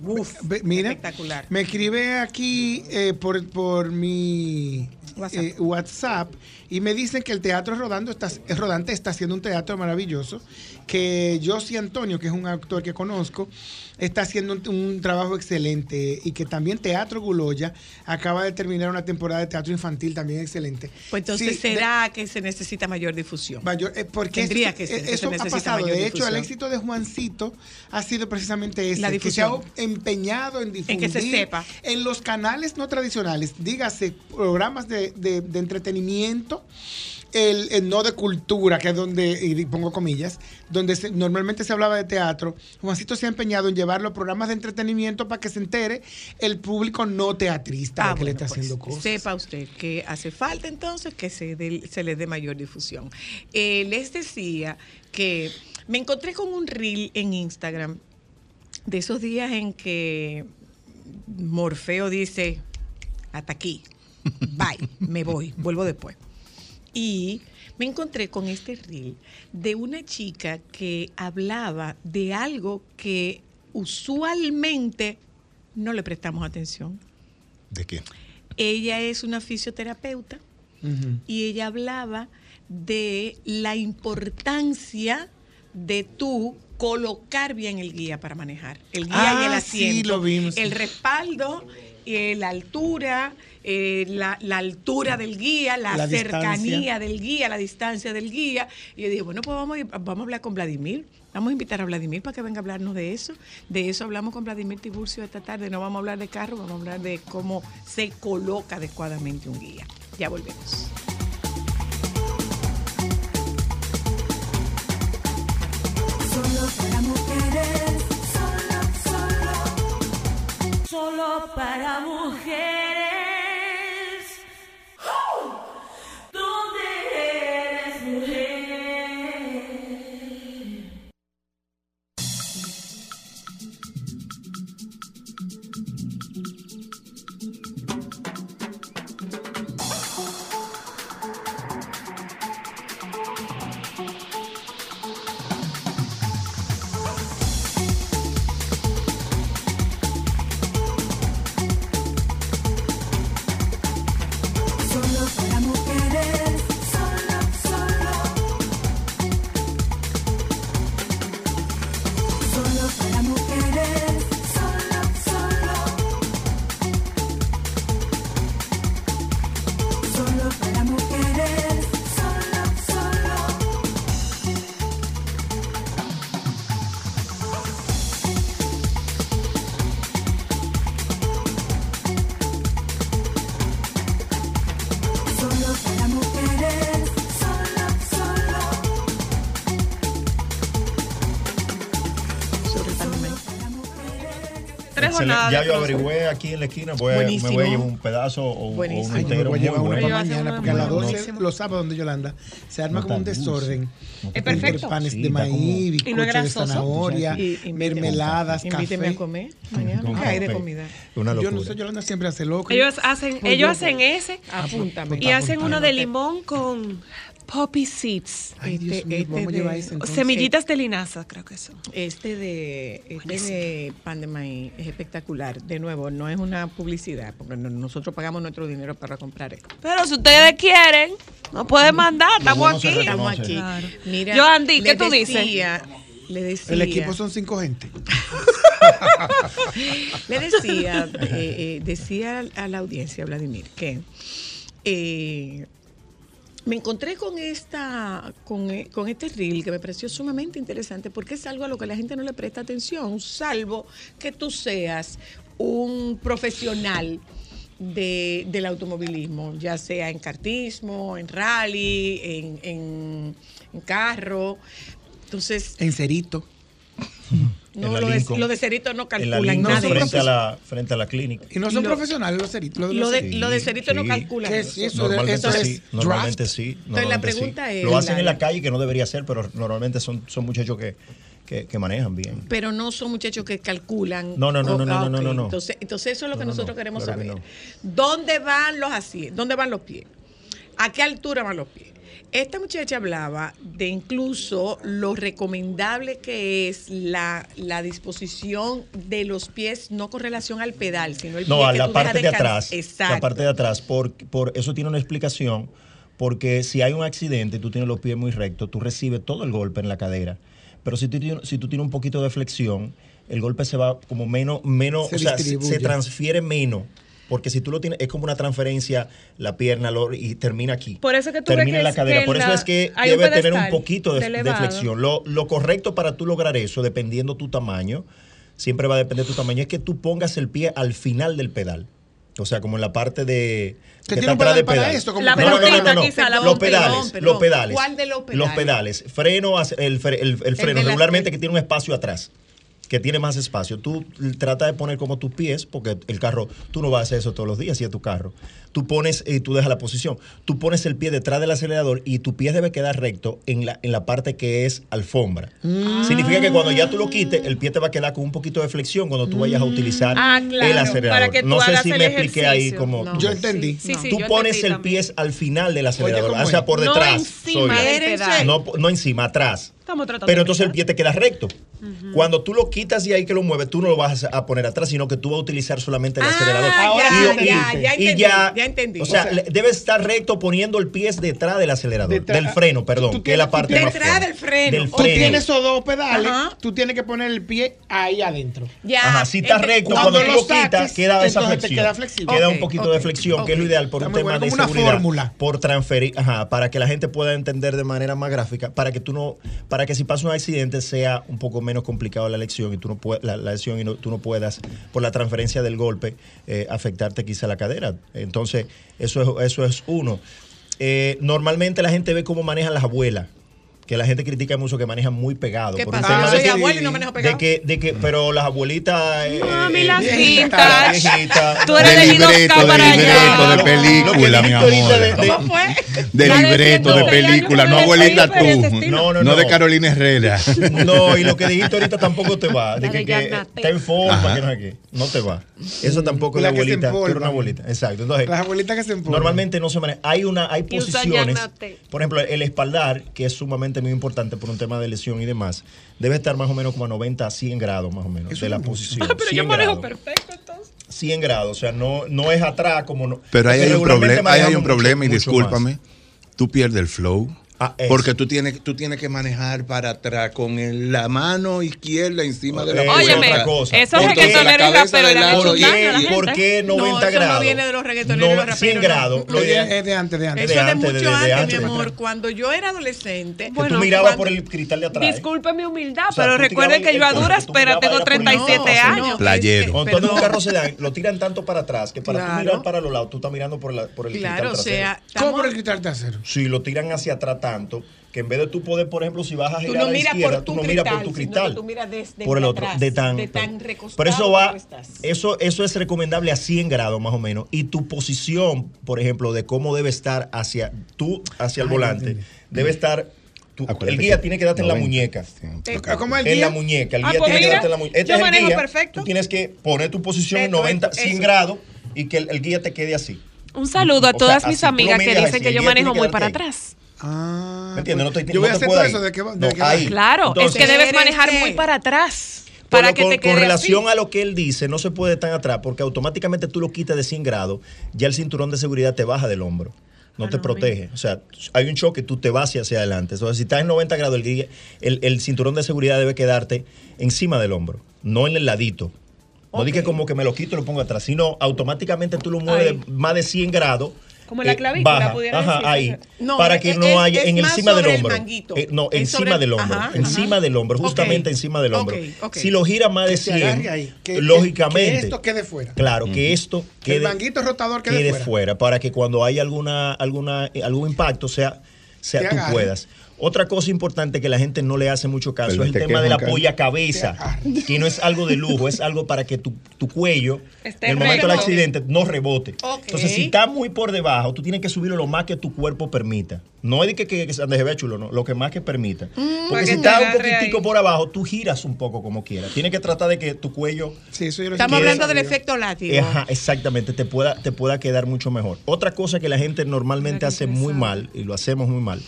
Uf, Mira, espectacular. me escribe aquí eh, por, por mi WhatsApp. eh, WhatsApp y me dicen que el Teatro Rodando está, Rodante está haciendo un teatro maravilloso, que Josie Antonio, que es un actor que conozco, está haciendo un, un trabajo excelente y que también Teatro Guloya acaba de terminar una temporada de teatro infantil también excelente. Pues entonces Sí, de- será que se necesita mayor difusión. Mayor, eh, porque Tendría eso, que ser, eh, que eso se ha pasado. De hecho, el éxito de Juancito ha sido precisamente ese, La que se ha empeñado en difundir que se sepa. en los canales no tradicionales, dígase programas de, de- de entretenimiento. El, el no de cultura, que es donde, y pongo comillas, donde se- normalmente se hablaba de teatro, Juancito se ha empeñado en llevarlo a programas de entretenimiento para que se entere el público no teatrista Ah, que le está pues, haciendo cosas. Sepa usted que hace falta entonces que se, se le dé mayor difusión. Eh, les decía que me encontré con un reel en Instagram de esos días en que Morfeo dice, hasta aquí, bye, me voy, vuelvo después. Y me encontré con este reel de una chica que hablaba de algo que usualmente no le prestamos atención. ¿De qué? Ella es una fisioterapeuta y ella hablaba de la importancia de tú colocar bien el guía para manejar. El guía y el Ah, sí, asiento. lo vimos. El respaldo, eh, la altura, eh, la, altura del guía, la, cercanía del guía, la distancia del guía. Y yo dije, bueno, pues vamos, vamos a hablar con Vladimir. Vamos a invitar a Vladimir para que venga a hablarnos de eso. De eso hablamos con Vladimir Tiburcio esta tarde. No vamos a hablar de carro, vamos a hablar de cómo se coloca adecuadamente un guía. Ya volvemos. Solo para mujeres, solo, solo, solo para mujeres. Ya yo averigüé aquí en la esquina, voy a- me Buenísimo. voy a llevar un pedazo o, o Buenísimo. uno Ay, yo me entero. voy a llevar una para mañana, porque a las muy 12 buenísima. los sábados donde Yolanda se arma No como un desorden. No Es Con perfecto. panes Sí, de maíz, bizcocho de zanahoria, Y- invíteme- mermeladas, Invíteme café. a comer mañana. ¿Qué hay de comida? Una Yo locura. no sé, Yolanda siempre hace loco. Ellos hacen, ellos hacen ese Apúntame. y hacen uno de limón con poppy seeds. Ay, Dios Este- mío, este a de- entonces. Semillitas de linaza, creo que son. Este de, este de pan de maíz es espectacular. De nuevo, no es una publicidad, porque no- nosotros pagamos nuestro dinero para comprar esto. Pero si ustedes quieren, nos pueden mandar, estamos aquí. Estamos aquí. Claro. Mira, Yo, Andy, ¿qué tú dices? Le decía, El equipo son cinco gente. le decía, eh, eh, decía a la audiencia, Vladimir, que eh, me encontré con esta, con, eh, con este reel que me pareció sumamente interesante porque es algo a lo que la gente no le presta atención, salvo que tú seas un profesional de- del automovilismo, ya sea en kartismo, en rally, en, en- en carro. Entonces, En cerito. No, En la lo, de, lo de Cerito no En la calculan Lincoln, nada. frente, a la, frente a la clínica. Y no son Lo- profesionales los ceritos. Los de Lo de, ceritos. lo de Cerito no Sí. calculan. ¿Qué eso. es eso? Normalmente eso es sí, normalmente sí. Entonces, la sí. pregunta es, Lo hacen la- en la calle, que no debería ser, pero normalmente son, son muchachos que, que, que manejan bien. Pero no son muchachos que calculan. No, no, no, Oh, no, no, no, no, no. Entonces, entonces eso es lo que No, no, nosotros no, queremos claro que saber. no. ¿Dónde van los así? ¿Dónde van los pies? ¿A qué altura van los pies? Esta muchacha hablaba de incluso lo recomendable que es la, la disposición de los pies, no con relación al pedal, sino el No, pie a que la tú dejas parte de atrás. Exacto. La parte de atrás. Por, por eso tiene una explicación. Porque si hay un accidente y tú tienes los pies muy rectos, tú recibes todo el golpe en la cadera. Pero si tú, tienes- si tú tienes un poquito de flexión, el golpe se va como menos, menos Se o sea, se transfiere menos. Porque si tú lo tienes, es como una transferencia, la pierna lo- y termina aquí. Por eso que tú termina en la cadera. que Por eso la- es que debe tener un poquito de, de de elevado. flexión. Lo, lo correcto para tú lograr eso, dependiendo tu tamaño, siempre va a depender de tu tamaño, es que tú pongas el pie al final del pedal. O sea, como en la parte de. ¿Que que tiene está un atrás pedal del para pedal. esto? Como La No, no, no, no, puntita no, no. quizá, la Los pedales, Perdón, los pedales. ¿Cuál de los Los pedales? pedales. Freno, el, fre- el- el freno, regularmente que tiene un espacio atrás. Que tiene más espacio. Tú trata de poner como tus pies, porque el carro, tú no vas a hacer eso todos los días si es tu carro. Tú pones y tú dejas la posición. Tú pones el pie detrás del acelerador y tu pie debe quedar recto en la, en la parte que es alfombra. Significa que cuando ya tú lo quites, el pie te va a quedar con un poquito de flexión cuando tú vayas a utilizar Ah, claro, el acelerador. para que tú no sé si me expliqué ahí como. No. Yo entendí. Sí, sí, tú yo pones entendí el también. pie al final del acelerador, ¿cómo o sea, por No detrás. encima soy. No, no encima, atrás. Estamos tratando Pero de entonces el pie te queda recto. Cuando tú lo quitas de ahí que lo mueves, tú no lo vas a poner atrás, sino que tú vas a utilizar solamente el Ah, acelerador. Ahora ya, sí ya, entendí. ya y entendí, ya, ya entendí. O sea, O sea, le- debe estar recto poniendo el pie detrás del acelerador, Detrás- del freno, perdón, tú que es la parte tú más. Detrás del freno. Del Tú freno. tienes esos dos pedales, Ajá. tú tienes que poner el pie ahí adentro. Ya, Ajá, si está recto, cuando cuando, tú lo lo quitas, queda esa flexión. queda flexible. Queda Ok, un poquito de flexión, que es lo ideal por Está un tema bueno, de seguridad. fórmula. Por transferir, ajá, para que la gente pueda entender de manera más gráfica, para que tú no, para que si pasa un accidente sea un poco menos complicado la lección y tú no puedas, la, la lesión y no- tú no puedas, por la transferencia del golpe, eh, afectarte quizá la cadera. Entonces, eso es, eso es uno. Eh, normalmente la gente ve cómo manejan las abuelas que la gente critica mucho que manejan muy pegado. ¿Qué por pasa? Yo de y no manejo pegado. De que, de que, pero las abuelitas. eh, Mami, eh, las vintage. viejitas. Tú eres De libreto, de libreto, de película, mi amor. de- libreto, de 106 película, no abuelita tú. estilo. No, no, No no. de Carolina Herrera. No, y lo que dijiste ahorita tampoco te va. De que, está en forma, que no sé qué. No te va. Eso tampoco es La abuelita. Tú eres una abuelita. Exacto. Entonces, Las abuelitas que se empolvan. Normalmente no se maneja. Hay una, hay posiciones. Por ejemplo, el espaldar, que es sumamente muy importante por un tema de lesión y demás, debe estar más o menos como a 90 a 100 grados más o menos Eso de la posición. Ah, pero yo 100 manejo grados. perfecto entonces. 100 grados, o sea, no, no es atrás como no. Pero ahí hay un problema, ahí hay un problema y discúlpame. más. Tú pierdes el flow. Ah. Porque tú tienes, tú tienes que manejar para atrás con el- la mano izquierda encima de la Eh, puerta. Óyeme, otra cosa. esos reggaetoneros y raperos hecho ¿Por y- qué. ¿Por qué 90 No, eso no grados? viene de los reggaetoneros y los raperos, 100 no. grados. Lo Es de, es de antes, de antes. Es Eso es de mucho de- de antes, antes, mi amor. Cuando yo era adolescente, que tú mirabas cuando- por el cristal de atrás. ¿eh? Disculpe mi humildad, O sea, pero recuerden que yo a duras mirabas tengo allá por el- 37 No, años. Playero. Cuando un carro sedán, lo tiran tanto para atrás que para Claro. tú mirar para los lados, tú estás mirando por, la, por el Claro, o cristal trasero. sea, ¿Cómo por el cristal trasero? Si lo tiran hacia atrás tanto, que en vez de tú poder, por ejemplo, si vas a girar no a la izquierda, tú tu no miras por tu cristal. que tú miras desde por el otro, atrás, de tan, de tan recostado Pero eso va, eso, eso es recomendable a 100 grados más o menos. Y tu posición, por ejemplo, de cómo debe estar hacia tú, hacia el Ay, volante, debe estar, tú- el guía que tiene que darte en la 90 muñeca. ¿Cómo el En la muñeca, el Ah, guía pues tiene que darte en la muñeca. Este yo es el manejo guía, perfecto. Tú tienes que poner tu posición en Esto, 90, esto, 100 eso. grados y que el, el guía te quede así. Un saludo a O sea, todas mis amigas que dicen así, que yo manejo muy para ahí. atrás. Ah, ¿Me entiendes? No te- yo voy no a te hacer puede todo ahí. eso de que, de No, que ahí. Claro, Entonces- es que debes manejar muy para atrás. Para que con, te con relación así. a lo que él dice, no se puede tan atrás porque automáticamente tú lo quitas de 100 grados, ya el cinturón de seguridad te baja del hombro. No te protege. O sea, hay un choque, tú te vas hacia, hacia adelante. Entonces, si estás en 90 grados, el, el, el cinturón de seguridad debe quedarte encima del hombro, no en el ladito. No di que como que me lo quito y lo pongo atrás, sino automáticamente tú lo mueves más de 100 grados. Como la clavícula, baja, pudiera ajá, decirse. ahí. No, para es- que es- no haya es en más encima del sobre el hombro. Eh, no, Es encima sobre- del hombro. ajá, encima ajá. del hombro, justamente encima del hombro. Ok, ok. Si lo gira más de Que se 100, agarre ahí, que- lógicamente. que esto quede fuera. Claro, que esto Que el quede, manguito rotador quede, quede fuera. fuera. para que cuando haya alguna, alguna, eh, algún impacto sea, sea tú puedas. Otra cosa importante que la gente no le hace mucho caso es el tema Juan Carlos. apoya cabeza, que no es algo de lujo, es algo para que tu, tu cuello Esté en el momento del accidente no rebote. Entonces, si está muy por debajo, tú tienes que subirlo lo más que tu cuerpo permita. No es de que, que, que se ve chulo, no, lo que más que permita. Mm. Porque que si está un poquitico ahí. por abajo, tú giras un poco como quieras. Tienes que tratar de que tu cuello Sí, eso yo lo Estamos hablando del efecto látigo. Ajá, exactamente, te pueda, te pueda quedar mucho mejor. Otra cosa que la gente normalmente hace muy mal, y lo hacemos muy mal,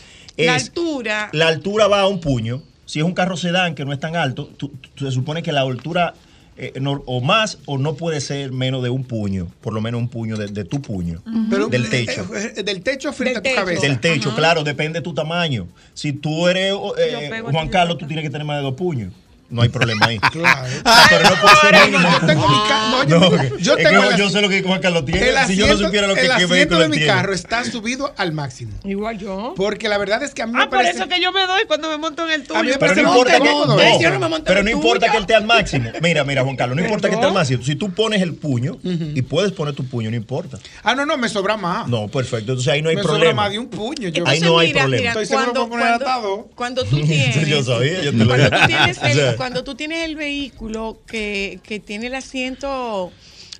La altura. la altura va a un puño. Si es un carro sedán que no es tan alto, tú- tú- se supone que la altura eh, no- o más o no puede ser menos de un puño, por lo menos un puño de, de tu puño, Pero, del eh, techo. eh, eh, del techo frente Del a tu techo. cabeza. Del techo, claro, depende de tu tamaño. Si tú eres eh, Juan. Carlos, tú tienes que tener más de dos puños. No hay problema ahí. Claro. Ah, pero no puede ser No, yo tengo mi no, yo- No, yo es tengo que el yo asi- sé lo que Juan Carlos tiene. El si asiento, yo no supiera lo que el asiento de mi tiene. carro está subido al máximo. Igual yo. Porque la verdad es que a mí me Ah, por eso que yo me doy cuando me monto en el tuyo. A mí me Pero parece no importa que, no, Yo no me monto pero en no importa que él esté al máximo. Mira, mira, Juan Carlos, no importa que esté al máximo. Si tú pones el puño y puedes poner tu puño, no importa. Ah, no, no, me sobra más. No, perfecto. Entonces ahí no hay me sobra problema. más de un puño. Ahí no hay problema. Estoy seguro cuando, que poner atado. cuando tú tienes. Yo sabía, yo te lo cuando, tú tienes el, el vehículo que, que tiene el asiento,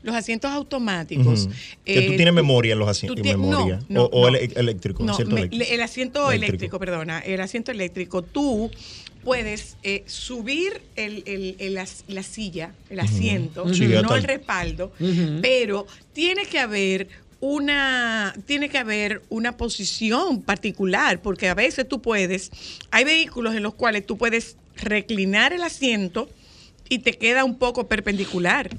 los asientos automáticos. Que tú eh, tienes memoria en los asientos. memoria. no, o o no. ele- eléctrico. No, asiento me- eléctrico. el asiento Eléctrico. eléctrico. perdona, el asiento eléctrico, tú puedes eh, subir el, el- el la silla, el asiento, Sí, no el respaldo, pero tiene que haber una tiene que haber una posición particular porque a veces tú puedes hay vehículos en los cuales tú puedes reclinar el asiento y te queda un poco perpendicular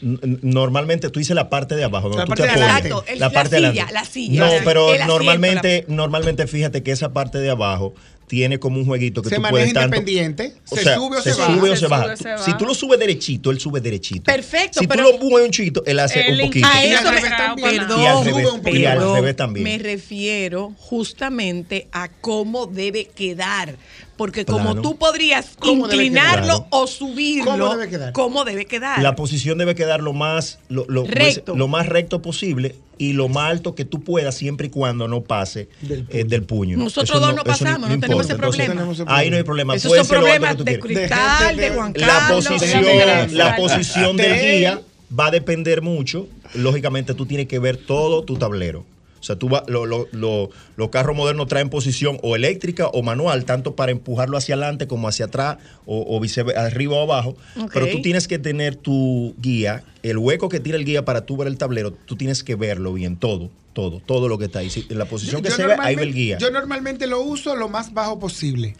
Normalmente tú dices la parte de abajo, La parte te de la la parte de silla, adelante. la silla. No, El pero asiento, normalmente, normalmente fíjate que esa parte de abajo tiene como un jueguito que se tú maneja puedes tanto. independiente. O se sea, sube o se, baja. sube o Se se baja. sube o se Tú- baja. Si tú lo subes derechito, él sube derechito. Perfecto, Si pero- tú lo mueves un chito, él hace un poquito. A Y al eso me, revés también. perdón, Y al revés- Sube un poquito. y al perdón, revés también. Me refiero justamente a cómo debe quedar. Porque como tú podrías ¿Cómo debe inclinarlo o subirlo, ¿Cómo debe quedar? ¿cómo debe quedar? La posición debe quedar lo más, lo, lo- Recto. lo más recto posible y lo más alto que tú puedas siempre y cuando no pase Del eh, del puño. Nosotros Eso dos no pasamos, no tenemos ese Entonces, problema. Tenemos ese Ahí no hay problema. Esos Puede son problemas de quieras. cristal, De- de de- Juan La posición, de- la posición del guía va a depender mucho. Lógicamente, tú tienes que ver todo tu tablero. O sea, tú va- lo- lo- lo- los carros modernos traen posición o eléctrica o manual, tanto para empujarlo hacia adelante como hacia atrás, o, o viceversa, arriba o abajo. Pero tú tienes que tener tu guía, el hueco que tira el guía para tú ver el tablero, tú tienes que verlo bien, todo, todo, todo lo que está ahí. Si- en la posición que Yo se ve, ahí ve el guía. Yo normalmente lo uso lo más bajo posible.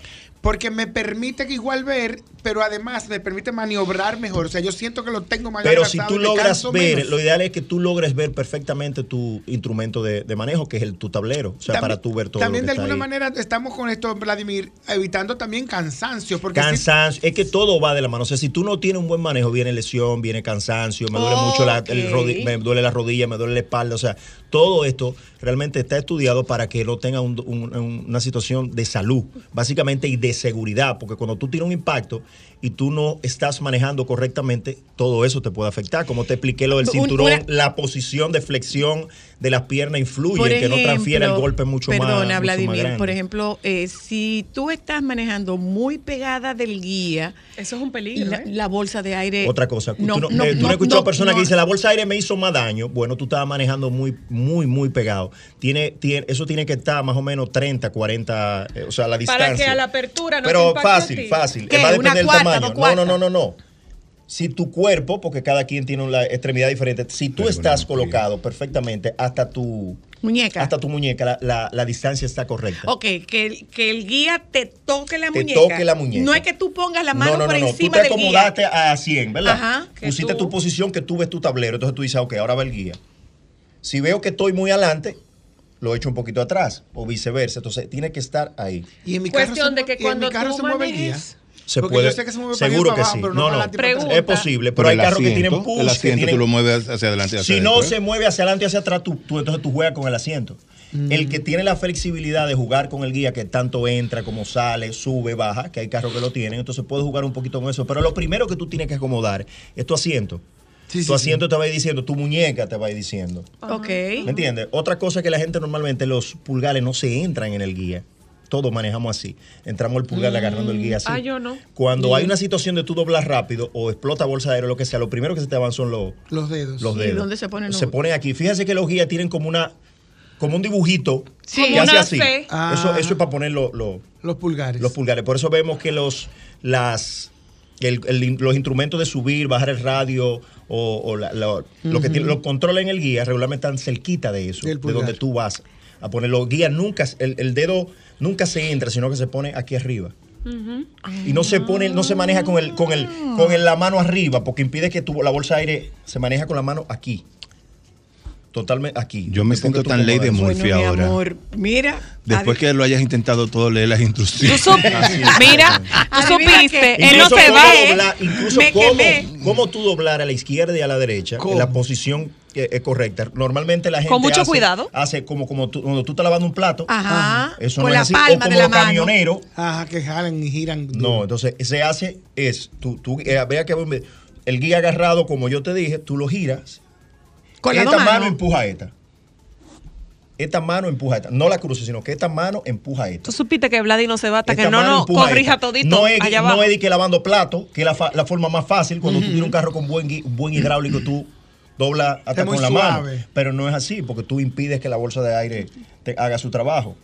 Porque me permite igual ver, pero además me permite maniobrar mejor. O sea, yo siento que lo tengo más Pero si tú logras ver, menos. lo ideal es que tú logres ver perfectamente tu instrumento de, de manejo, que es el, tu tablero. O sea, También- para tú ver todo También lo que de alguna ahí. manera estamos con esto, Vladimir, evitando también cansancio. Porque si- Cansancio, es que todo va de la mano. O sea, si tú no tienes un buen manejo, viene lesión, viene cansancio, me duele mucho la, el me duele la rodilla, me duele la espalda. O sea, todo esto realmente está estudiado para que no tenga un- un- un- una situación de salud, básicamente, y de seguridad. Porque cuando tú tienes un impacto y tú no estás manejando correctamente, todo eso te puede afectar. Como te expliqué lo del cinturón, una- la posición de flexión de las piernas influye Por en que no transfiera el golpe mucho más. Perdona, más Vladimir, por ejemplo, eh, si tú estás manejando muy pegada del guía, Eso es un peligro. la, ¿eh? la bolsa de aire. Otra cosa, tú no, no, eh, tú no, has escuchado no, personas que no. dicen la bolsa de aire me hizo más daño. Bueno, tú estabas manejando muy, muy, muy pegado. Tiene, tiene, eso tiene que estar más o menos 30, 40, eh, o sea, la distancia. Para que a la apertura no te Pero fácil, fácil. ¿Qué? Va a ¿Una depender del cuarta, tamaño. No, no, no, no, no. Si tu cuerpo, porque cada quien tiene una extremidad diferente, si tú estás colocado perfectamente hasta tu Muñeca. hasta tu muñeca, la, la- la distancia está correcta. Ok, que el, que el guía te toque la Te muñeca. toque la muñeca. No es que tú pongas la mano no, no, por no, no. encima Tú te del acomodaste guía. a 100, ¿verdad? Ajá, que Pusiste tú- tu posición que tú ves tu tablero. Entonces tú dices, ok, ahora va el guía. Si veo que estoy muy adelante, lo echo un poquito atrás o viceversa. Entonces tiene que estar ahí. Y en mi Cuestión carro se de que cuando mi carro tú se mueve el guía. Se Porque puede, yo sé que se mueve seguro que sí. pero no no, no, es posible, pero, hay carros que tienen push. El que asiento tienen- tú lo mueves hacia adelante y hacia si no se mueve hacia adelante y hacia atrás, tú, tú- entonces tú juegas con el asiento. El que tiene la flexibilidad de jugar con el guía, que tanto entra como sale, sube, baja, que hay carros que lo tienen, entonces puedes jugar un poquito con eso. Pero lo primero que tú tienes que acomodar es tu asiento. Sí, tu sí, asiento te va a ir diciendo, tu muñeca te va a ir diciendo. Ok. ¿Me entiendes? Otra cosa que la gente normalmente, los pulgares no se entran en el guía. Todos manejamos así. Entramos el pulgar agarrando el guía así. Ah, yo no. Cuando hay una situación de tú doblar rápido o explota bolsa de aire o lo que sea, lo primero que se te van son los, Los dedos. los ¿Y dedos. dónde se ponen los- Se pone aquí. Fíjese que los guías tienen como una como un dibujito Sí. que hace así. Ah. Eso, eso es para poner lo- lo- Los pulgares. los pulgares. Por eso vemos que los las el- el- los instrumentos de subir, bajar el radio o, o la- la- lo que tiene, los controles en el guía regularmente están cerquita de eso, de donde tú vas a poner los guías. Nunca, el, el dedo nunca se entra, sino que se pone aquí arriba. Y no se pone, no se maneja con el, con el, con el- la mano arriba, porque impide que tu, la bolsa de aire se maneja con la mano aquí. Totalmente aquí. Yo me siento tú tan ley de. Murphy Bueno, mi ahora. amor, mira. Después que lo hayas intentado todo, lee las Tú instrucciones. sup- Mira, tú supiste, él no se va. ¿eh? doblar- incluso cómo, cómo tú doblar a la izquierda y a la derecha ¿Cómo? en la posición que es correcta. Normalmente la gente Con mucho hace, cuidado. hace como, como tú, cuando tú estás lavando un plato. Ajá. Eso con no la es así. palma o de como la los mano. camioneros. Ajá, que jalan y giran. No, entonces se hace es, tú, tú eh, vea que el guía agarrado, como yo te dije, tú lo giras. Con la esta dos mano manos. empuja a esta. Esta mano empuja a esta. No la cruces, sino que esta mano empuja a esta. Tú supiste que Vladi no se va hasta Esta que no mano a corrija esta. todito No es, allá no es de que lavando plato, que es la, la forma más fácil. Cuando tú tienes un carro con buen, buen hidráulico, tú doblas hasta con la suave. mano. Pero no es así, porque tú impides que la bolsa de aire te haga su trabajo.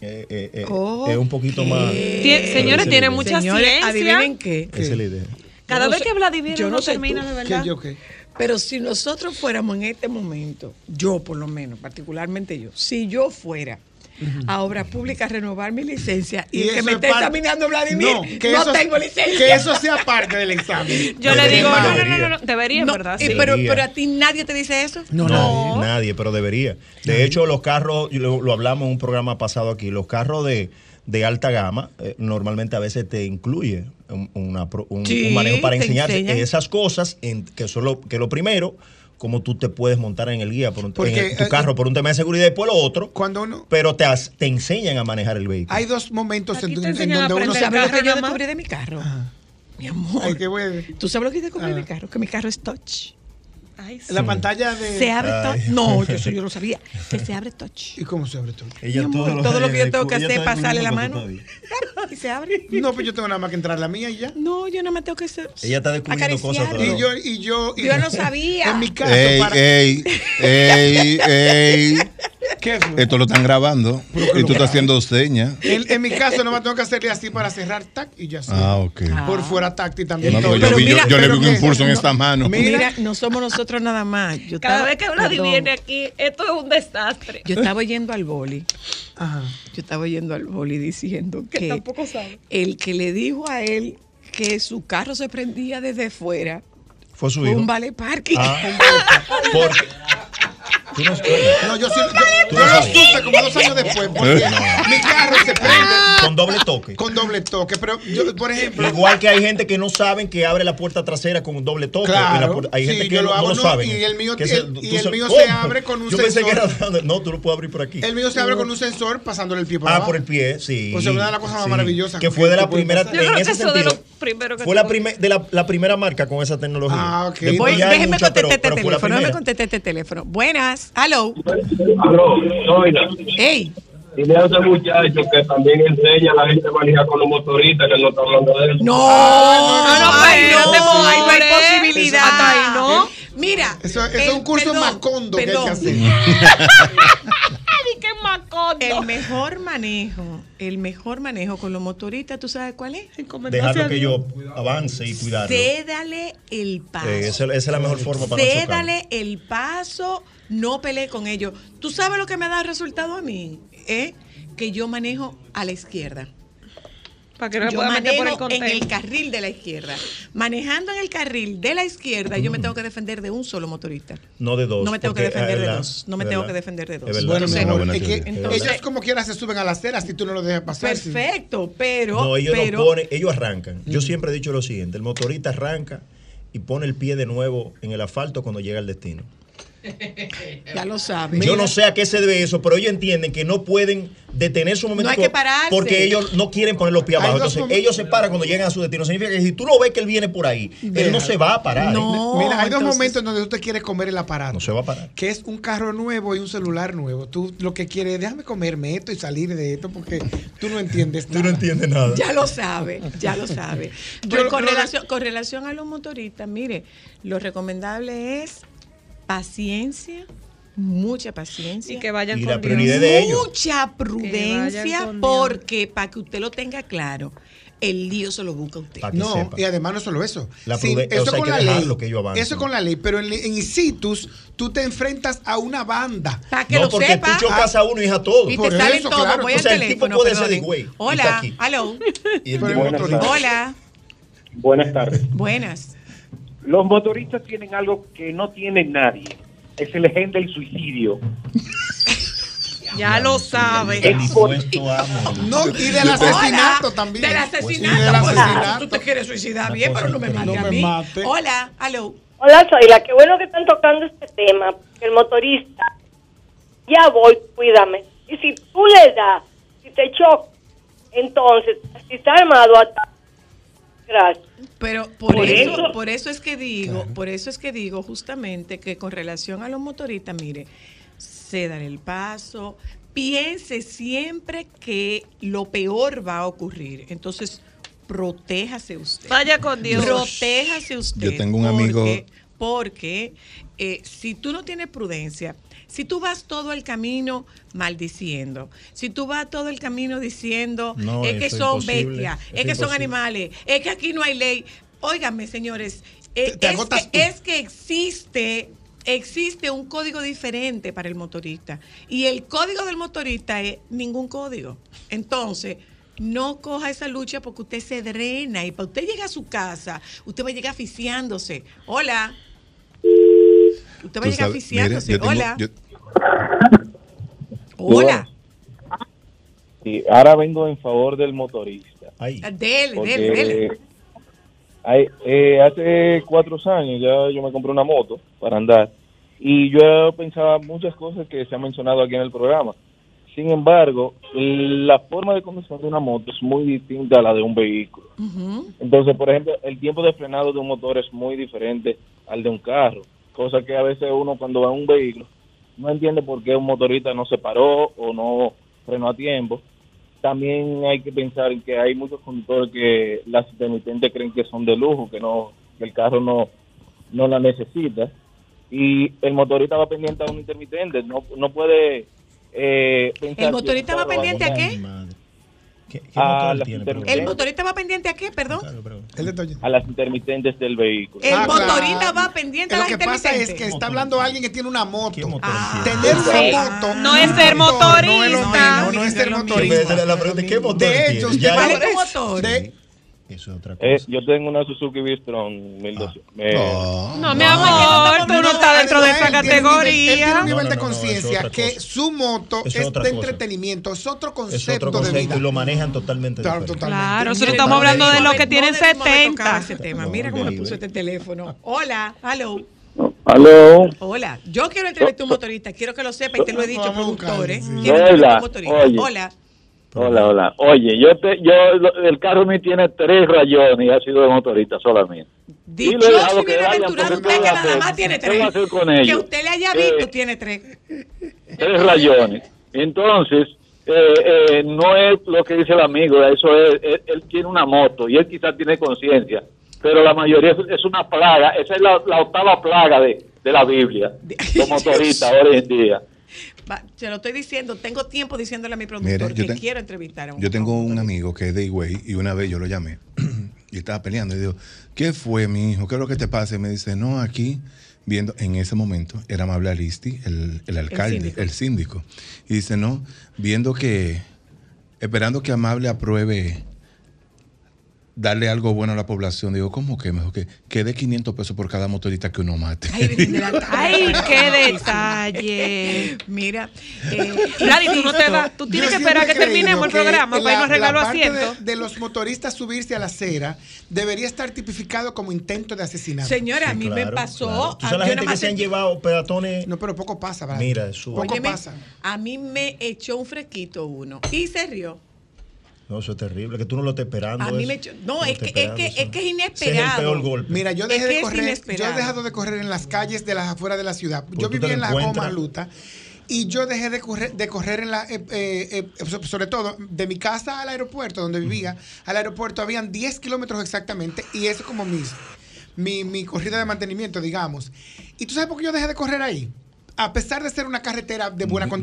Eh, eh, eh. Es un poquito más. Señores, tiene la mucha Señores, ciencia. adivinen qué. Esa es la idea. Cada no vez sé- que Vladimir yo no, no sé termina tú, de ¿Qué verdad. yo qué? Pero si nosotros fuéramos en este momento, yo por lo menos, particularmente yo, si yo fuera a Obras Públicas a renovar mi licencia y, el que me es esté parte- examinando Vladimir, No, no, eso- tengo licencia. Que eso sea parte del examen. Yo le digo, no, no, no, Debería. no, no, debería, No, ¿verdad? y Sí. pero, pero a ti nadie te dice eso. No, nadie, nadie. nadie, pero debería. De hecho, los carros, lo, lo hablamos en un programa pasado aquí, los carros de, de alta gama eh, normalmente a veces te incluye un, una un- Sí, un manejo para te enseñarte enseñan. esas cosas, en, que, son lo, que lo primero, cómo tú te puedes montar en el guía por un, Porque, en el- tu eh, carro por un tema de seguridad y después lo otro. Cuando uno pero te, te enseñan a manejar el vehículo. hay dos momentos en, en donde uno ¿Tú aprender sabes lo carro que yo descubrí de mi carro? Mi amor. Ay, qué bueno. ¿Tú sabes lo que yo descubrí de mi carro? Que mi carro es touch. Ay, sí. La pantalla de Se abre touch. No, yo eso yo lo sabía. Que se abre touch. ¿Y cómo se abre? Mi amor, todo lo que yo tengo que hacer es pasarle la mano. Y se abre. No, pues yo tengo nada más que entrar la mía y ya. No, yo no me tengo que hacer. Ella está descubriendo cosas. Y yo, y yo. y- Yo no sabía. En mi caso, Ey, para. ey, ey, ey. ¿Qué fue? Esto lo están grabando y tú estás haciendo señas. En, en mi caso, no me tengo que hacerle así para cerrar tac y ya está. Ah, ok. Por fuera tacti también. No, todo. pues yo, Pero vi- yo- mira, yo le vi un impulso en no, esta mano. Mira. Mira, no somos nosotros nada más. Yo Cada estaba- vez que Vladi viene aquí, esto es un desastre. Yo estaba yendo al boli. Ajá. Yo estaba yendo al boli diciendo Que que tampoco sabe. el que le dijo a él que su carro se prendía desde fuera Fue su hijo. un vale parking. Ah, porque. Tú no No, yo sí, yo, Tú yo no lo supe como dos años después, porque mi carro se prende con doble toque. con doble toque. Pero yo, por ejemplo, Igual que hay gente que no saben que abre la puerta trasera con un doble toque. Claro. Y la puerta- hay Sí, gente que yo no, lo hago, no lo saben. y el mío- Que y el- y el mío se abre con un Yo pensé que era sensor. no, tú lo puedes abrir por aquí. el mío se abre con un sensor pasándole el pie por ah, abajo. por el pie, sí. O sea, una de las cosas más Sí. maravillosas Que fue de la primera, en creo que ese eso de sentido. lo primero que Fue la, tuvo. primer- de la, la primera marca con esa tecnología. Ah, ok. Déjeme contestar este teléfono. Déjeme contestar este teléfono. Buenas. Hello. Aló, Zoila. Hey. Dile a ese muchacho que también enseña a la gente a manejar con los motoristas, que no está hablando de eso. No, no, no, no, no hay posibilidad. Ahí, ¿no? Mira. Eso, eso es un curso perdón, macondo que hay que hacer. Ay, qué macondo. El mejor manejo, el mejor manejo con los motoristas, ¿tú sabes cuál es? Dejarlo que yo avance y cuidarlo. Cédale el paso. Eh, esa, esa es la mejor forma para no chocar. Cédale el paso, no pelee con ellos. ¿Tú sabes lo que me ha dado resultado a mí? ¿Eh? Que yo manejo a la izquierda. Para que no me Yo pueda meter por el manejo en el carril de la izquierda. Manejando en el carril de la izquierda, yo me tengo que defender de un solo motorista. No de dos. No me tengo que porque, defender eh, de la- dos. No me tengo que defender de dos. Es. Bueno, buena es que. Entonces- ellos como quiera se suben a la acera si tú no lo dejas pasar. sí. Perfecto, pero. No, ellos pero, no ponen, ellos arrancan. Yo siempre he dicho lo siguiente: el motorista arranca y pone el pie de nuevo en el asfalto cuando llega al destino. Ya lo sabes. Yo no sé a qué se debe eso, pero ellos entienden que no pueden detenerse un momento No hay que pararse. porque ellos no quieren poner los pies abajo. Entonces, ellos se paran cuando llegan a su destino. Significa que si tú lo ves que él viene por ahí, él no se va a parar. ¿eh? No. Mira, hay dos momentos en donde tú te quieres comer el aparato. No se va a parar. que es un carro nuevo y un celular nuevo. Tú lo que quieres es déjame comerme esto y salir de esto porque tú no entiendes Tú no nada. entiendes nada. Ya lo sabe, ya lo sabe. Yo lo- con, lo- relación, con relación a los motoristas, mire, lo recomendable es paciencia, mucha paciencia. Y que vayan Y con la Dios. prioridad de ellos. Mucha prudencia, con Dios. porque para que usted lo tenga claro, el lío se lo busca usted. No, sepa. y además no solo eso. La Sí, pruden- o sea, hay que dejarlo que ellos. Eso con la ley, pero en, en situs tú te enfrentas a una banda. Para que no, lo porque sepa. tú chocas a uno y es a todo. Y por te salen eso, todos. claro. Voy O sea, el tipo puede ser de güey, Hola, hello. Y el. Hola, Buenas tardes. buenas. Los motoristas tienen algo que no tiene nadie. Es el gen del suicidio. Ya lo sabe. No, y del asesinato también. Del Y asesinato. del pues, asesinato. Tú te quieres suicidar bien, pero no me mate No a me mí. mate. Hola, hello. Hola, Zoila, qué bueno que están tocando este tema, porque el motorista, ya voy, cuídame. Y si tú le das, si te choca, entonces, si está armado, ata- Pero por, Por eso, eso- por eso es que digo, por eso es que digo justamente que con relación a los motoristas, mire, cédale el paso, piense siempre que lo peor va a ocurrir. Entonces, protéjase usted. Vaya con Dios. Protéjase usted. Yo tengo un amigo- Porque, porque, eh, si tú no tienes prudencia, si tú vas todo el camino maldiciendo, si tú vas todo el camino diciendo No, es que son imposible, bestias, es es que son animales, es que aquí no hay ley. Óigame, señores, eh, Te- te es, que, tú. es que existe existe un código diferente para el motorista y el código del motorista es ningún código. Entonces, no coja esa lucha porque usted se drena y para usted llegar a su casa, usted va a llegar asfixiándose. Hola. Usted va a llegar tengo- Hola. yo- Hola. Sí, ahora vengo en favor del motorista. Ahí. Dele, dele, Porque dele. hay- eh, hace cuatro años ya yo me compré una moto para andar Y yo pensaba muchas cosas que se han mencionado aquí en el programa. Sin embargo, la forma de conducción de una moto es muy distinta a la de un vehículo. Entonces, por ejemplo, el tiempo de frenado de un motor es muy diferente al de un carro, cosa que a veces uno cuando va en un vehículo no entiende por qué un motorista no se paró o no frenó a tiempo. También hay que pensar en que hay muchos conductores que las intermitentes creen que son de lujo, que no que el carro no no la necesita y el motorista va pendiente a un intermitente, no no puede eh, pensar ¿El motorista va pendiente a qué? A las intermitentes. ¿El motorista va pendiente a qué? Perdón. a las intermitentes del vehículo. El Ah, motorista claro. va pendiente a Lo las que pasa es intermitentes. que está hablando alguien que tiene una moto. Tener Sí. una moto. No es ser No lo motorista. mismo, no es ser motorista. de la pregunta, ¿qué motor De tiene? hecho, usted ¿Cuál es tu motor? de- Eso es otra Eh, cosa. yo tengo una Suzuki Vistron 1200. Eh, No, mi amor, tú no estás dentro de esa Él tiene un nivel- Él tiene categoría. un nivel No, de no, no, no, es conciencia que su moto Es es, de cosa. entretenimiento, es otro Es concepto, otro de concepto vida. y lo manejan totalmente Claro, diferente. totalmente. Claro, nosotros estamos no hablando de los que tienen no debimos haber 70. tocado ese tema. Mira cómo me Horrible. puso este teléfono. Hola, hello. Aló. Hola, yo quiero entrevistar a un motorista, quiero que lo sepa y te lo he dicho. Quiero entrevistar a Hola, un motorista. oye. Hola. Hola, hola. Oye, yo te, yo, lo- el carro mío tiene tres rayones y ha sido de motorista solamente. Dejado y bienaventurado usted ¿qué que nada hacer? más tiene ¿Qué voy a tres. hacer con Que usted le haya Eh, visto, tiene tres. tres rayones. Entonces, eh, eh, no es lo que dice el amigo, eso es, él, él tiene una moto y él quizás tiene conciencia, pero la mayoría es, es una plaga, esa es la, la octava plaga de, de la Biblia, los motoristas hoy en día. Va, se lo estoy diciendo, tengo tiempo diciéndole a mi productor Mira, que te- quiero entrevistar a un Yo tengo un amigo que es de Higüey y una vez yo lo llamé y estaba peleando y digo, ¿qué fue mi hijo? ¿Qué es lo que te pasa? Y me dice, no, aquí viendo, en ese momento era Amable Aristi, el, el alcalde, el síndico. síndico. Y dice, no, viendo que, esperando que Amable apruebe darle algo bueno a la población, digo, ¿cómo que mejor que, que dé 500 pesos por cada motorista que uno mate? Ay, qué detalle. Mira, eh, Vladi, tú no te vas, tú tienes Yo que esperar que terminemos el programa para irnos a regalar la los parte asientos. De, de los motoristas subirse a la acera debería estar tipificado como intento de asesinato. Señora, a mí me pasó. claro. ¿Tú a- sabes la gente que se han llevado peatones? No, pero poco pasa, ¿verdad? Mira, eso. Poco Óyeme, pasa. a mí me echó un fresquito uno y se rió. No, eso es terrible, que tú no lo estés esperando. A mí me echó. No, es que, es que, es que es es el inesperado. peor golpe. Mira, yo Es dejé que de correr, yo he dejado de correr en las calles de las afueras de la ciudad. Pues yo vivía en la. Goma Luta y yo dejé de correr, de correr en la, eh, eh, eh, so- sobre todo de mi casa al aeropuerto donde vivía, al aeropuerto habían 10 kilómetros exactamente y eso como mis, mi, mi corrida de mantenimiento, digamos. ¿Y tú sabes por qué yo dejé de correr ahí? A pesar de ser una carretera de buena para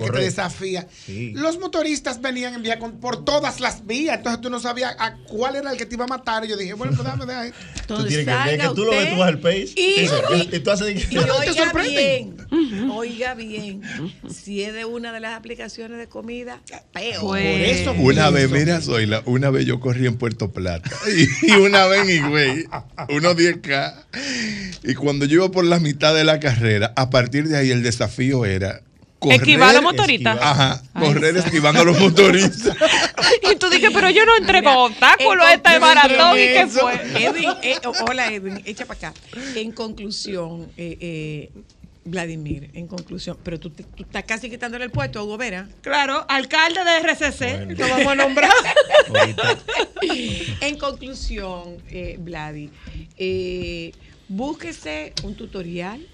que te desafía, Sí. los motoristas venían en vía con- por todas las vías, entonces tú no sabías a cuál era el que te iba a matar. Y yo dije, bueno, pues déjame dejar. Tú tienes que ver que tú lo ves, tú vas al pace. Y- y tú haces. Y No, no, te oiga sorprenden. bien, oiga bien, si es de una de las aplicaciones de comida, peor. Por eso Una vez, mira, Zoila, una vez yo corrí en Puerto Plata y, y una vez en Higüey, unos 10K. Y cuando yo iba por la mitad de la carrera, a partir de ahí el desafío era correr. Esquivar a los motoristas. Ajá, Ay, correr sí. esquivando a los motoristas. Y tú dices, pero yo no entrego Mira, obstáculos a este maratón. ¿Y qué fue? Edwin, eh, hola Edwin, echa para acá. En conclusión, eh, eh, Vladimir, en conclusión, pero tú, estás casi quitándole el puesto a Hugo Vera. Claro, alcalde de RCC, Bueno. lo vamos a nombrar. En conclusión, eh, Vladi, eh, búsquese un tutorial.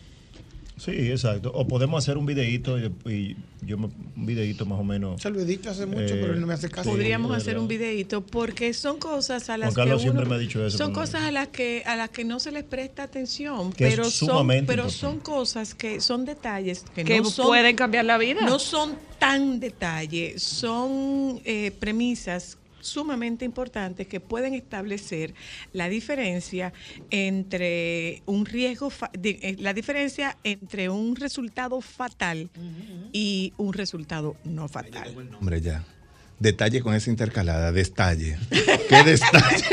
Sí, exacto. O podemos hacer un videíto y, y yo me, un videíto más o menos. Se lo he dicho hace mucho, Eh, pero él no me hace caso. sí, Podríamos hacer un videito porque son cosas a las Juan Carlos que uno- siempre me ha dicho eso, son cosas a las que a las que no se les presta atención, Que es pero son sumamente pero importante. son cosas que son detalles que, Que no son pueden cambiar la vida. no son tan detalle, son eh, premisas sumamente importantes que pueden establecer la diferencia entre un riesgo, eh, la diferencia entre un resultado fatal y un resultado no fatal. Hombre, ya. Detalle con esa intercalada, destalle. ¿Qué destalle?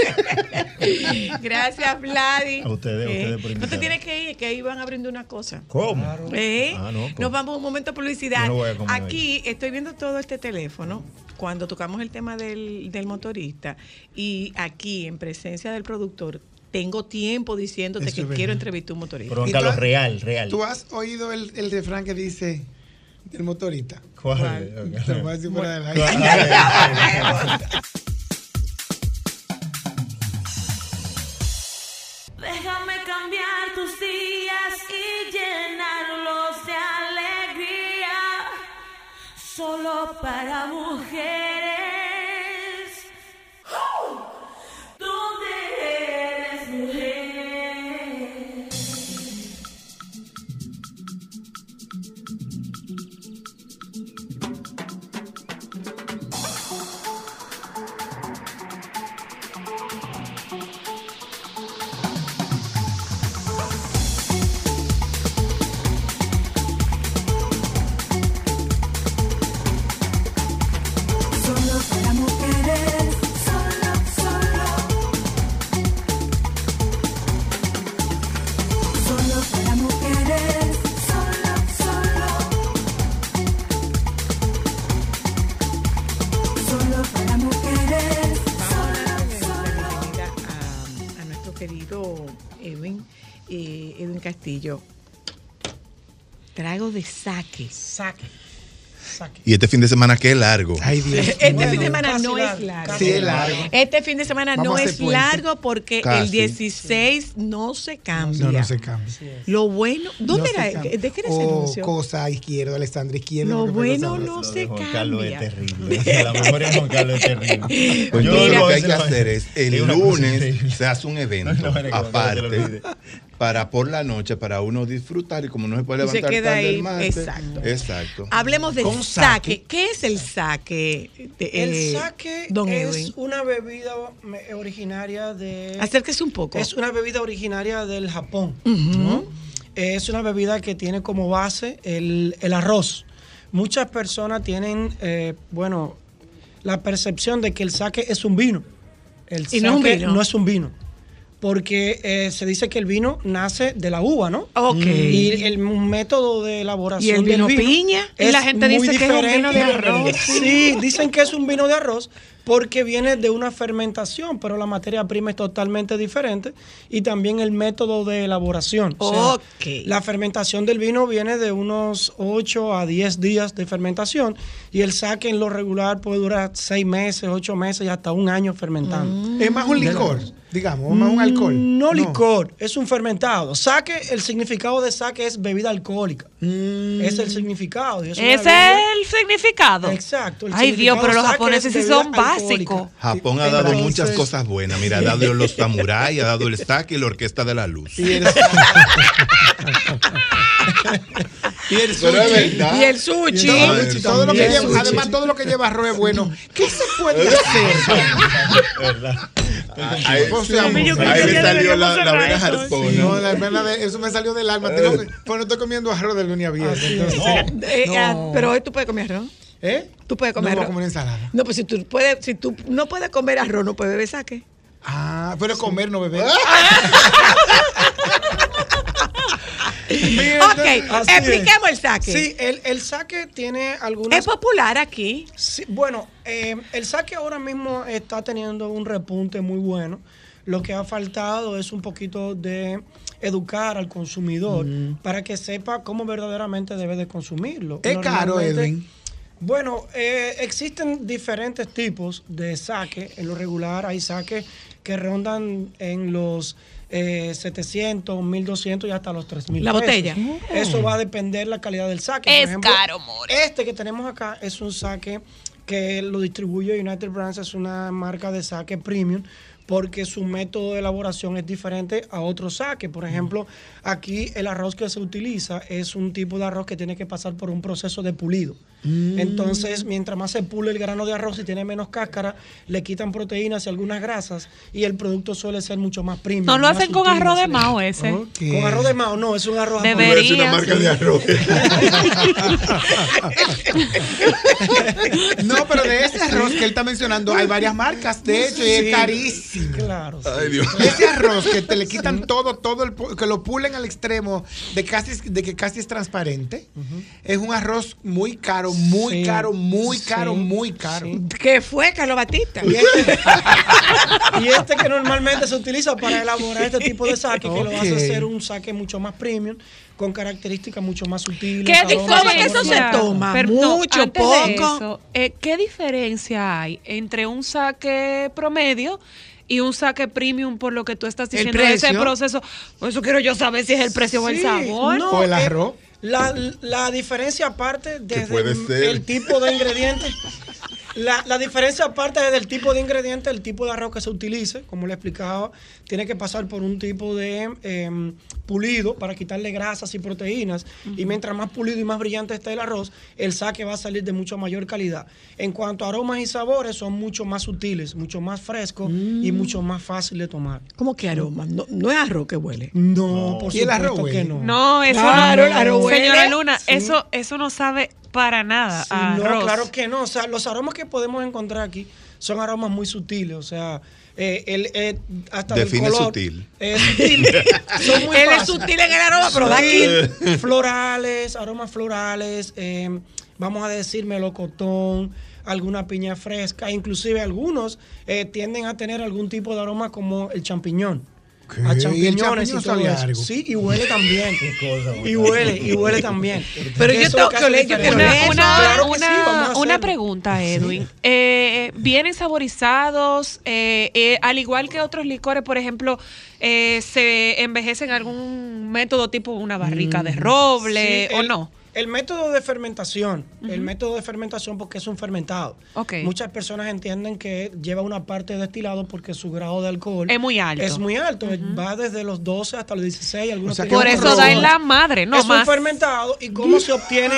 Gracias, Vladi. A ustedes, a Eh, ustedes por no te tienes que ir, que iban abriendo una cosa. ¿Cómo? ¿Eh? Ah, no, Nos vamos a un momento de publicidad. Yo no voy a comer Aquí estoy viendo todo este teléfono cuando tocamos el tema del, del motorista y aquí en presencia del productor tengo tiempo diciéndote Eso que quiero entrevistar a un motorista. Pero ¿Y Carlos, real, real. ¿Tú has oído el, el refrán que dice del motorista? ¿Cuál? Te lo voy a decir fuera del aire. Déjame cambiar Castillo. Trago de saque. Saque. Saque. Y este fin de semana, qué largo. Ay, Dios. Este Bueno, fin de semana no largo, es largo. Sí, es largo. Este fin de semana Vamos no es puente. largo porque el Casi. 16 no se cambia. No, no se cambia. Lo bueno, ¿dónde No era? cambia. ¿De qué era ese anuncio? cosa izquierda, Alexandra izquierda. Lo bueno no Lo se de Juan Carlos es cambia. terrible. La memoria de Juan Carlos es terrible. Pues Yo lo que hay que hacer es, el lunes se hace un evento aparte. Para por la noche, para uno disfrutar y como no se puede Y se levantar queda tarde ahí, el martes. exacto. Exacto. Hablemos del Con saque. saque. ¿Qué es el saque? de- El eh, saque Don es Edwin? una bebida originaria de... Acérquese un poco. Es una bebida originaria del Japón. ¿no? Es una bebida que tiene como base el, el arroz. Muchas personas tienen, eh, bueno, la percepción de que el sake es un vino. El Y no es un sake vino. no es un vino. Porque eh, se dice que el vino nace de la uva, ¿no? Ok. Y el método de elaboración ¿Y el vino del vino piña? Y la gente dice que es un vino de arroz. Sí, dicen que es un vino de arroz porque viene de una fermentación, pero la materia prima es totalmente diferente y también el método de elaboración. O sea. La fermentación del vino viene de unos 8 a 10 días de fermentación y el saque en lo regular puede durar 6 meses, 8 meses y hasta un año fermentando. Es más un licor, digamos, más un alcohol. Mm, No, licor, es un fermentado. Saque, el significado de saque es bebida alcohólica. Es el significado. y es el significado. Exacto. el Ay, Dios, pero los japoneses es sí son alcohólica. Japón ha dado Entonces- muchas cosas buenas. Mira, ha dado los samuráis, ha dado el saque y la orquesta de la luz. Y el, y el Pero es sushi. verdad. Y el sushi. Además, todo lo que lleva arroz es bueno. ¿Qué se puede hacer? ¿Verdad? Ahí, ya salió la, la vena jarpona. No, la verdad, de- eso me salió del alma. Tengo que- pues no estoy comiendo arroz de lunes a viernes. entonces- Eh, No. ah, pero hoy tú puedes comer arroz. ¿Eh? Tú puedes No comer a arroz. comer ensalada. No, pues si tú, puedes, si tú no puedes comer arroz, no puedes beber saque. Ah, pero comer, no beber. Ok, expliquemos es. el saque. Sí, el, el saque tiene algunas... Es popular aquí. Sí, bueno, eh, el saque ahora mismo está teniendo un repunte muy bueno. Lo que ha faltado es un poquito de educar al consumidor para que sepa cómo verdaderamente debe de consumirlo. Es caro, Edwin. Bueno, eh, existen diferentes tipos de saque. En lo regular hay saques que rondan en los eh, 700, 1200 y hasta los 3000. La pesos. botella. Eso va a depender la calidad del saque. Es Por ejemplo, caro, more. Este que tenemos acá es un saque que lo distribuye United Brands, es una marca de saque premium porque su método de elaboración es diferente a otros saques. Por ejemplo, aquí el arroz que se utiliza es un tipo de arroz que tiene que pasar por un proceso de pulido. Mm. Entonces, mientras más se pule el grano de arroz y tiene menos cáscara, le quitan proteínas y algunas grasas y el producto suele ser mucho más premium. No lo hacen con arroz de mao ese. Con arroz de mao, no, es un arroz Debería. Es una marca de arroz. No, pero de ese arroz que él está mencionando hay varias marcas, de hecho, y es carísimo. Claro. sí. Ay, Dios. Ese arroz que te le quitan todo, todo el que lo pulen al extremo de casi de que casi es transparente, es un arroz muy caro caro, muy Sí, caro, muy caro, sí, muy caro. ¿Qué fue, Carlos Batista? Y este, y este que normalmente se utiliza para elaborar este tipo de saque, que lo hace hacer un saque mucho más premium, con características mucho más sutiles. ¿Qué diferencia? eso se toma? Pero ¿Mucho, antes de poco? eso, eh, ¿Qué diferencia hay entre un saque promedio y un saque premium por lo que tú estás diciendo de ese proceso? Por eso quiero yo saber si es el precio o el sabor. no, O el eh, arroz. La, la diferencia aparte desde el, tipo de ingredientes. La, la diferencia aparte desde el tipo de ingrediente, el tipo de arroz que se utilice, como le explicaba, tiene que pasar por un tipo de em, pulido para quitarle grasas y proteínas. Y mientras más pulido y más brillante esté el arroz, el saque va a salir de mucho mayor calidad. En cuanto a aromas y sabores, son mucho más sutiles, mucho más frescos y mucho más fácil de tomar. ¿Cómo que aroma? No, no es arroz que huele. No, por ¿Y el supuesto arroz que no. No, eso Claro, no. el arroz huele. Señora Luna, Sí. eso, eso no sabe para nada Sí, a no, arroz. claro que no. O sea, los aromas que podemos encontrar aquí son aromas muy sutiles. O sea, eh, el, eh, hasta del Define color, sutil. eh, sutil. son muy Él es sutil en el aroma, pero da aquí. Florales, aromas florales, eh, vamos a decir melocotón, alguna piña fresca, inclusive algunos eh, tienden a tener algún tipo de aroma como el champiñón. ¿Qué? A ¿Y el champiñones y, champiñón todo sabe eso. algo? Sí, y huele también. cosa, y huele, y huele también. Pero yo tengo que oler, yo Una, una- Claro que una- una pregunta, Edwin. Eh, ¿Vienen saborizados? eh, eh, al igual que otros licores, por ejemplo, eh, ¿se envejecen algún método tipo una barrica de roble Sí, o el- no? El método de fermentación, el método de fermentación porque es un fermentado. Ok. Muchas personas entienden que lleva una parte de destilado porque su grado de alcohol Es muy alto. Es muy alto, va desde los 12 hasta los 16, algunos O sea, Por es eso da en la madre, no es un más. fermentado y cómo se obtiene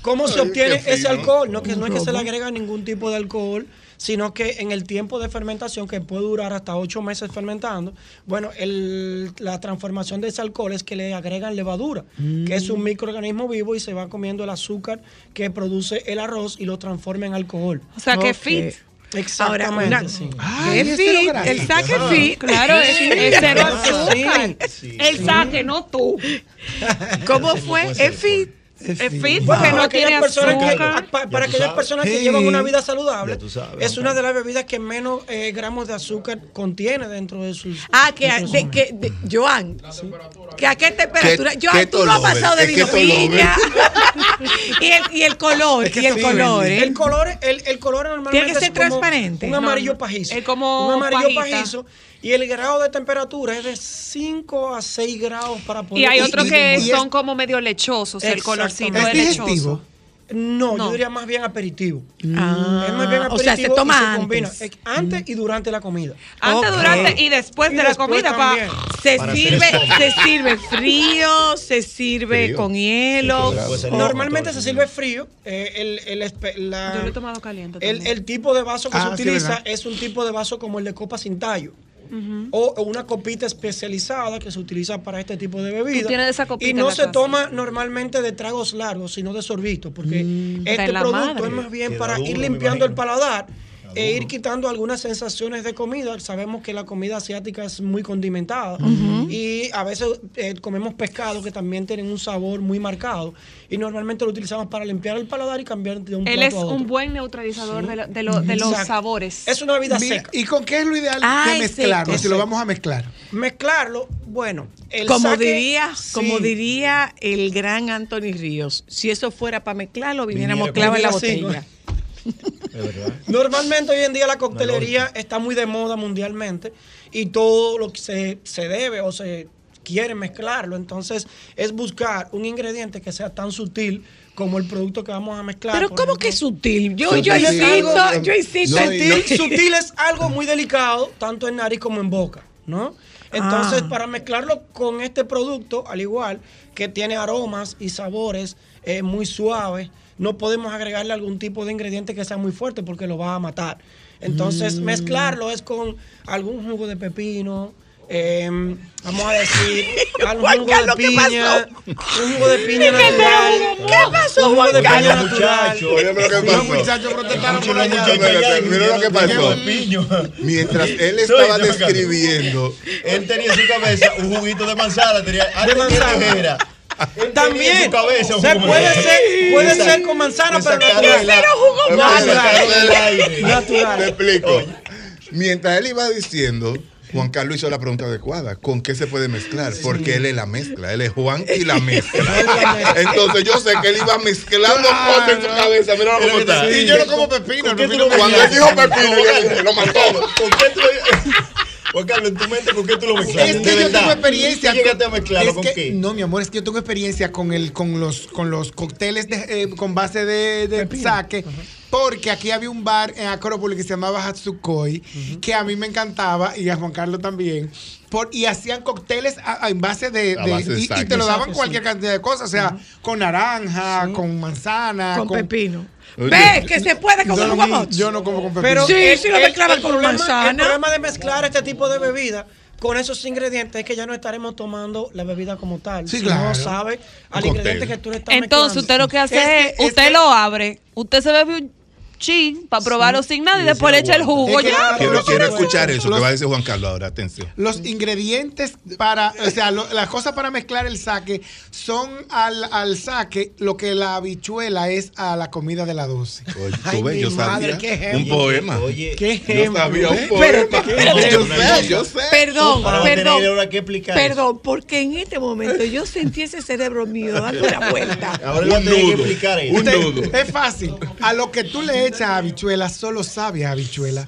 cómo se obtiene ese alcohol no que no es que se le agrega ningún tipo de alcohol sino que en el tiempo de fermentación que puede durar hasta ocho meses fermentando bueno el- la transformación de ese alcohol es que le agregan levadura que es un microorganismo vivo y se va comiendo el azúcar que produce el arroz y lo transforma en alcohol O sea, que Ok. fit. exactamente Ahora, una- sí. Ay, ¿Qué es cero fit? El saque fit. Claro, es, es cero que azúcar. sí. El saque, no tú. ¿Cómo fue? Es fit. Es fit Bueno, porque para no aquellas tiene personas que, para aquellas sabes. personas que Sí. llevan una vida saludable, sabes, es una de las bebidas que menos eh, gramos de azúcar contiene dentro de sus. Ah, que, de de, que de- Joan, que a qué temperatura. ¿Qué- Joan, qué tú no has pasado de vino piña. y, el, y el color, Es que y el sí, color. ¿eh? El color, el, el color normalmente Tiene que ser es como transparente. Un amarillo no. pajizo. Es como un amarillo pajita. pajizo. Y el grado de temperatura es de 5 a 6 grados para poder. Y hay otros que y es- son como medio lechosos, el colorcito es ¿Es lechoso. No, No. yo diría más bien aperitivo. Ah, es más bien o sea, se aperitivo toma combina antes. antes y durante la comida. Antes, durante y después Y de la después comida. pa-. Se Para sirve, se sirve frío, se sirve Frío. con hielo. Pues el- Normalmente se sirve frío. eh, el, el espe- la- Yo lo he tomado caliente. el, tipo de vaso que Ah, se utiliza es un tipo de vaso como el de copa sin tallo. O o una copita especializada que se utiliza para este tipo de bebida. Tú tienes esa copita y no se casa. toma normalmente de tragos largos, sino de sorbito, porque Da este producto madre. es más bien Queda para duro, ir limpiando el paladar e ir quitando algunas sensaciones de comida. Sabemos que la comida asiática es muy condimentada y a veces eh, comemos pescado que también tienen un sabor muy marcado y normalmente lo utilizamos para limpiar el paladar y cambiar de un Él plato es a otro. un buen neutralizador de, lo- de lo- de los sabores. Es una bebida Mira, seca. ¿Y con qué es lo ideal Ay, de mezclarlo? Si lo vamos a mezclar. Mezclarlo, bueno, el Como saque- diría, sí. como diría el gran Anthony Ríos, si eso fuera para mezclarlo, viniéramos Viniera clava en la botella. Normalmente hoy en día la coctelería está muy de moda mundialmente y todo lo que se, se debe o se quiere mezclarlo. Entonces es buscar un ingrediente que sea tan sutil como el producto que vamos a mezclar. Pero ¿cómo ejemplo, que sutil? Yo, Sutil yo insisto, algo- yo insisto. No, no- Sutil, sutil es algo muy delicado, tanto en nariz como en boca, ¿no? Entonces, Ah. para mezclarlo con este producto, al igual que tiene aromas y sabores eh, muy suaves, no podemos agregarle algún tipo de ingrediente que sea muy fuerte porque lo va a matar. Entonces, Mm. mezclarlo es con algún jugo de pepino, em, vamos a decir, algún Juan jugo de ¿qué piña, un jugo de piña ¿Qué natural. ¿Qué pasó, Un jugo de piña Los pasó? muchachos protestaron por allá. Mira lo que pasó. Mientras él estaba describiendo, Él tenía en su cabeza un juguito de manzana, tenía De manzana. También se puede ser, puede ser con manzana, pero natural. Natural. Natural. Te explico. Mientras él iba diciendo, Juan Carlos hizo la pregunta adecuada. ¿Con qué se puede mezclar? Porque él es la mezcla. Él es Juan y la mezcla. Entonces yo sé que él iba mezclando Claro. cosas en su cabeza. Mira cómo está. Y yo no como pepino. Cuando él dijo pepino, lo mató. ¿Con qué Juan Carlos, en tu mente, ¿con qué tú lo mezclas? Es que yo tengo experiencia. ¿Tú llegaste a mezclarlo Es con que- qué? No, mi amor, es que yo tengo experiencia con el, con los, con los cócteles de, eh, con base de, de saque. Porque aquí había un bar en Acrópolis que se llamaba Hatsukoi, que a mí me encantaba y a Juan Carlos también. Por, y hacían cócteles en base de. A de- base de y, te lo daban cualquier cantidad de cosas, o sea, con naranja, con manzana, Con pepino. Ve que se puede el no, guamots. yo no como con pepino. Pero Sí, el- sí lo el con problema- manzana. El problema de mezclar este tipo de bebida con esos ingredientes es que ya no estaremos tomando la bebida como tal. Sí, si claro. no sabe al Un ingrediente que tú le estás Entonces mezclando. usted lo que hace Es que- es, es usted que- lo abre, usted se bebe un chin para probarlo sin nada y después le echa el jugo Es que- ya. Quiero, quiero escuchar eso que los- va a decir Juan Carlos ahora. Atención. Los ingredientes para, o sea, lo- las cosas para mezclar el saque son al, al saque lo que la habichuela es a la comida de la 12. Oye, Ay, tú ves, mi yo madre, sabía qué un poema. Oye, ¿Qué Yo ejemplo, sabía eh? un poema. Espérate, Yo sé, yo sé. Perdón, Para perdón. ahora que explicar eso. Perdón, porque en este momento yo sentí ese cerebro mío dando una vuelta. Ahora a Un que nudo. explicar eso. Un Usted- nudo. es fácil. A lo que tú le echas a habichuela, solo sabe a habichuela.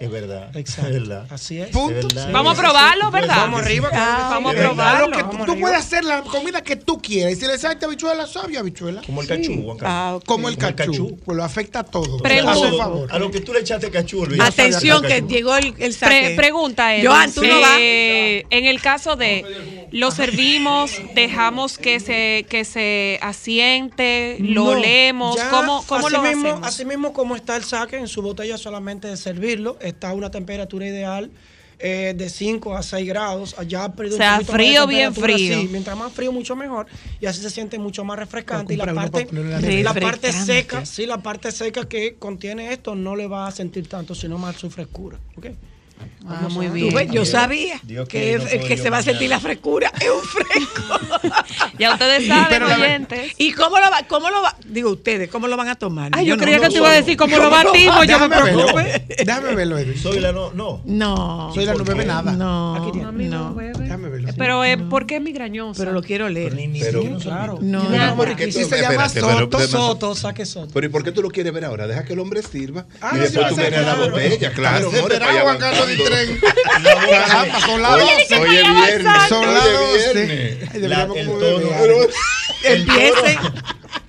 Es verdad. Exacto. Es verdad. Así es. Punto. Es verdad. Vamos a probarlo, ¿verdad? Vamos arriba. Ah, Vamos a A lo probarlo. que Vamos tú puedes hacer la comida que tú quieras. Y si le echas habichuela, sabe a habichuela. Como el cachú. Ah. Como el Como el cachú. Pues lo afecta a todo. Pregunta. Favor. A lo que tú le echaste cachú, olvídate. Atención que llegó el, el saque. Pre- pregunta Joan, tú no vas. en el caso de lo servimos, dejamos que se que se asiente, lo No, ya ¿cómo, cómo así lo mismo, hacemos? Así mismo como está el saque en su botella solamente de servirlo, está a una temperatura ideal eh, de 5 a 6 grados. Allá ha perdido O sea, un frío, bien frío. sí, mientras más frío, mucho mejor. Y así se siente mucho más refrescante. Y la parte, la parte seca, sí, la parte seca que contiene esto no le va a sentir tanto, sino más su frescura. ¿ok? Ah, muy bien. ves, yo sabía Dios que, no yo se va a sentir la frescura. Es un fresco. Ya ustedes saben, Pero oyentes. ¿Y cómo lo va, cómo lo va, digo ustedes, cómo lo van a tomar? Ay, yo no- creía no que te iba a decir cómo lo batimos, yo me Déjame verlo. preocupé. Déjame verlo, Edwin. Soy la no. No. No. Soy la no ¿Por bebe nada. No, Aquí tiene. Mami, no no. bebe. Déjame verlo. Pero eh, ¿por qué es migrañosa? Pero lo quiero leer. Pero ni, ni Pero- siquiera Claro. No, no, ¿por no. Aquí tú- se llama Soto, pero- Soto, saque soto. Pero ¿y por qué tú lo quieres ver ahora? Deja que el hombre sirva Ah, y no, después sí, tú vienes a la claro. botella. Claro, Se Ditren. Caramba, son las Hoy, 12. hoy es viernes. Son las es 12. viernes. Ay, La- deberíamos el el Empiece.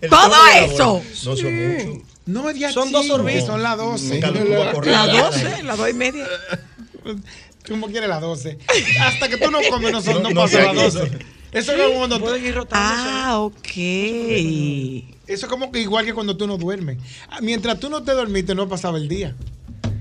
Todo eso. No son mucho. No, ya Son dos sorbitos. Son las 12. Juan Carlos, tú vas a correr. Las 12, las 2 y media. Tú como quieres las 12. Hasta que tú no comes, no, son, no, No, no pasa sé las aquí. 12. Eso es como cuando tú- Pueden ir rotándose. Ah, ok. eso es como que igual que cuando tú no duermes. Ah, Mientras tú no te dormiste, no pasaba el día.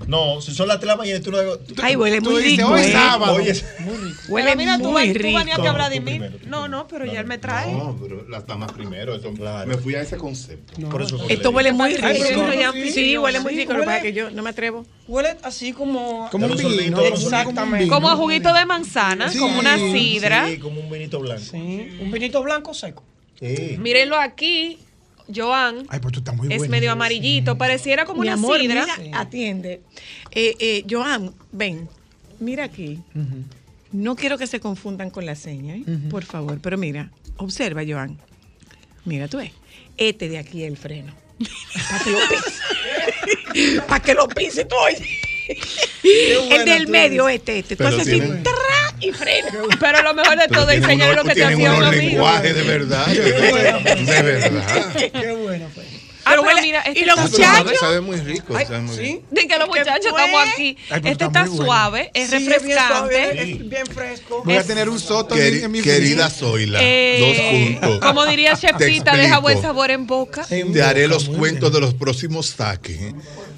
No, si son las 3 de la mañana y tú no. tú- Ay, huele Tú muy dices, rico. hoy ¿eh? sábado. Oye, Huele Pero mira, tú, muy tú rico. venías que hablar de Tú mí. tú No, no, pero ya él me trae. No, pero las damas primero. eso- Claro. Me fui a ese concepto. por eso Esto le huele muy Ay, rico. Sí, huele muy rico. Lo que pasa que yo no me atrevo. Huele así como. Como un vino. Exactamente. Como a juguito de manzana, Sí, como una sidra. Sí, como un vinito blanco. Sí, un vinito blanco seco. Sí. Mírenlo aquí, Joan. Ay, pues tú estás muy Es medio amarillito, pareciera como Mi una amor, sidra. mira, atiende. Eh, eh, Joan, ven, mira aquí. No quiero que se confundan con la seña, ¿eh? por favor. Pero mira, observa, Joan. Mira, tú ves. Este de aquí el freno. Para que lo pise. Para que lo pise tú, oye. El del medio, este, este. Tú haces así, tienen- ¡tra! y freno. Pero lo mejor de todo enseñar lo que te hacía un amigo. lenguajes de verdad. De verdad. Qué bueno fue. Ah, Pero pero huele- mira, este y los muchachos. Sabe muy rico. Ay, sabe muy sí. rico. De que los ¿Qué muchachos estamos aquí. Ay, este está está muy bueno. suave, es Sí, bien suave, refrescante. es bien fresco. Voy a Es- tener un soto Queri- en, mi querida Zoila, Eh, dos puntos. Como diría Chepita, deja buen sabor en boca. En Te haré los cuentos de los próximos saques. ¿eh?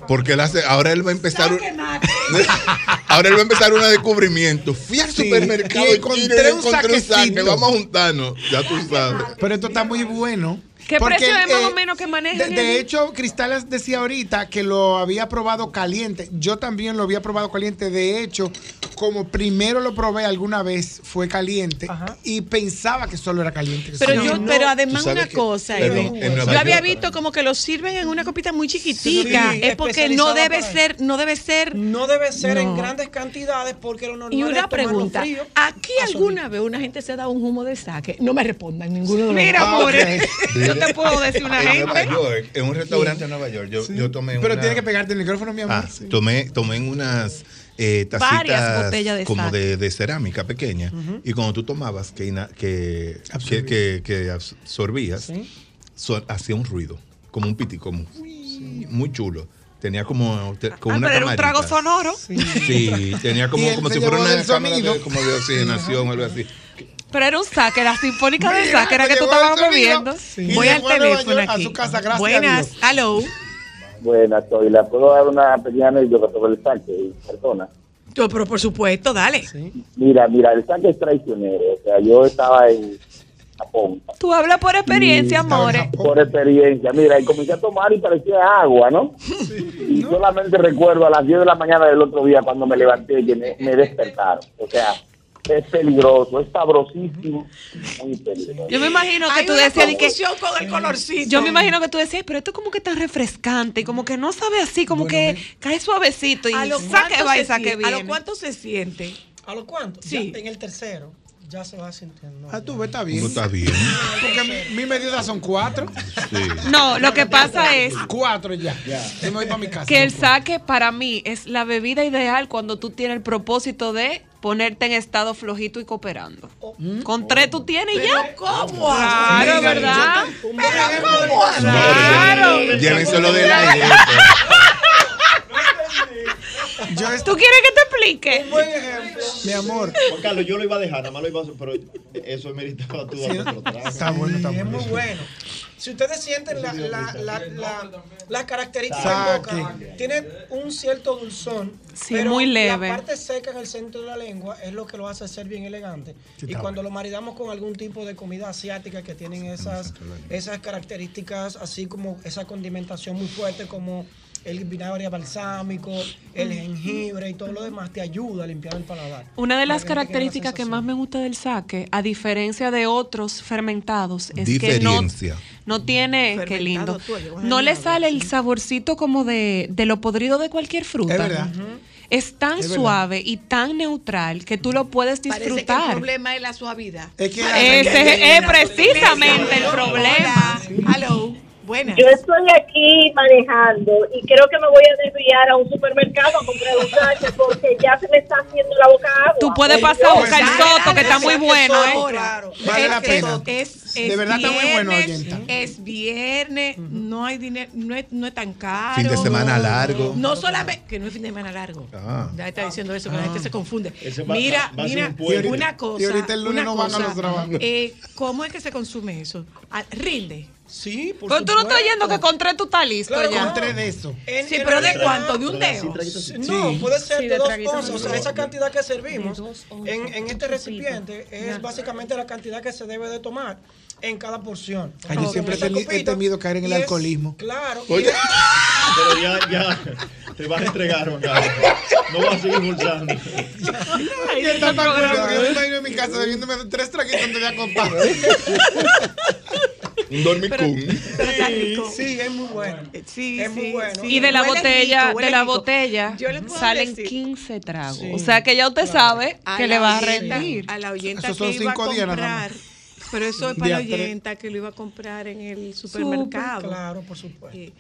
Porque él hace, ahora él va a empezar. un- ahora él va a empezar un descubrimiento. Fui al Sí, supermercado y encontré encontré, un saque. Vamos a juntarnos. Ya tú sabes. Pero esto está muy bueno. ¿Qué Porque, precio es más eh, o menos que manejan? De, hecho, Cristales decía ahorita que lo había probado caliente. Yo también lo había probado caliente. De hecho, como primero lo probé alguna vez, fue caliente y pensaba que solo era caliente. que Pero solo- yo, No, pero además una que- cosa, pero Eden, en Nueva yo había visto como que lo sirven en una copita muy chiquitica, Sí, es porque no debe ser, no debe ser, No debe ser en grandes cantidades porque lo normal Y una pregunta, frío. ¿aquí alguna vez una gente se ha dado un humo de saque? No me respondan ninguno de los Mira, dos. amores, yo te puedo decir una en Nueva gente. York, en un restaurante en Nueva York, yo, yo tomé Pero una- tiene que pegarte el micrófono, mi amor. Ah, tomé, tomé en unas eh, Varias tacitas botellas de como de, de cerámica pequeña. Y cuando tú tomabas, que, que, que, que- que absorbías, so- hacía un ruido, como un piti, como muy chulo. Tenía como, te- como Ah, una pero era un trago sonoro. Sí, tenía como, como si fuera una del cámara de, sonido. como de oxigenación o algo así. Pero era un saque, la sinfónica de saque era que tú estabas bebiendo. Y Voy al teléfono York, a aquí. su casa, gracias Buenas, hello. Buenas, soy. ¿Le puedo dar una pequeña anécdota sobre el saque? Persona. Yo, pero por supuesto, dale. Mira, mira, el saque es traicionero. O sea, yo estaba en Japón. Tú hablas por experiencia, amores. Por experiencia. Mira, y comencé a tomar y parecía agua, ¿no? y solamente recuerdo a las 10 de la mañana del otro día cuando me levanté que me, me despertaron. O sea, es peligroso, es sabrosísimo, muy peligroso. Yo me imagino que Hay tú una decías de que confusión con el colorcito. yo me imagino que tú decías, pero esto como que tan refrescante y como que no sabe así, como que cae suavecito y ¿A lo saque cuánto va y se saque siente? ¿A bien. lo cuánto se siente? ¿A lo cuánto? Sí. Ya en el tercero ya se va sintiendo. Ah, tú ves, está bien. ¿Cómo está bien? Porque mi, mi medida son cuatro. Sí. No, lo que pasa es Cuatro ya. Yo me voy para mi casa. que el saque para mí es la bebida ideal cuando tú tienes el propósito de ponerte en estado flojito y cooperando. Con tres tú tienes y ya. ¿Cómo? Claro, ¿verdad? ¿Pero cómo? Claro. Llévenselo del aire. Yo ¿Tú quieres que explique? Buen ejemplo. Mi amor. Juan Carlos, yo lo iba a dejar, nada más lo iba a hacer, pero eso meritaba tú trago. Está bueno, está Sí, es bueno. muy bueno. Si ustedes sienten la, la, la, la, las características Saque. en boca, tienen un cierto dulzón, Sí, pero muy leve. la parte seca en el centro de la lengua es lo que lo hace ser bien elegante. y cuando lo maridamos con algún tipo de comida asiática que tienen esas, esas características, así como esa condimentación muy fuerte como el vinagre balsámico, el jengibre y todo lo demás, te ayuda a limpiar el paladar. Una de las que la características que más me gusta del saque, a diferencia de otros fermentados, es que no, tiene, qué lindo, tú, no le sale el saborcito como de, de lo podrido de cualquier fruta. Es verdad. Es tan Es suave y tan neutral que tú lo puedes Parece que el disfrutar. problema es la suavidad. Es que Ese es precisamente el problema. Hello. Buenas. Yo estoy aquí manejando y creo que me voy a desviar a un supermercado a comprar un saque porque ya se me está haciendo la boca agua. Tú puedes Por pasar a buscar el soto, que está muy bueno, ¿eh? Ahora, Vale la es- pena. Es, De verdad está muy bueno. Es viernes, no hay dinero, no es, no es tan caro. Fin de semana largo. No solamente, que no es fin de semana largo. Ah. Ya está diciendo eso, que la gente se confunde. Mira, mira, una cosa. Y ahorita el lunes una no van a cosa, los trabajos. eh, ¿Cómo es que se consume eso? Ah, Rinde. Sí, por Pero tú no estás yendo que con tres tú estás listo Claro, ya. con Con tres de eso. En- Sí, en pero ¿de cuánto? ¿De un dedo? No, puede ser Sí, de de dos onzas. O sea, esa cantidad que servimos en, en este recipiente es básicamente la cantidad que se debe de tomar en cada porción. Ay, yo siempre he temido caer en el alcoholismo. Claro. y Oye. es- Pero ya, ya, te vas a entregar, Juan Carlos. No vas a seguir impulsando. Y está tan bueno que yo me imagino en mi casa bebiéndome tres traguitos antes de acostar. Un está rico. Sí, es muy bueno. Sí, Es muy sí, bueno. sí. Y de la Huele botella, rico, de la rico. botella salen decir- 15 tragos. Sí. O sea que ya usted sabe A que le va a rendir. A la oyenta Esos son que iba a cinco comprar. Pero eso es para la oyenta que lo iba a comprar en el supermercado. Claro, por supuesto. Eh,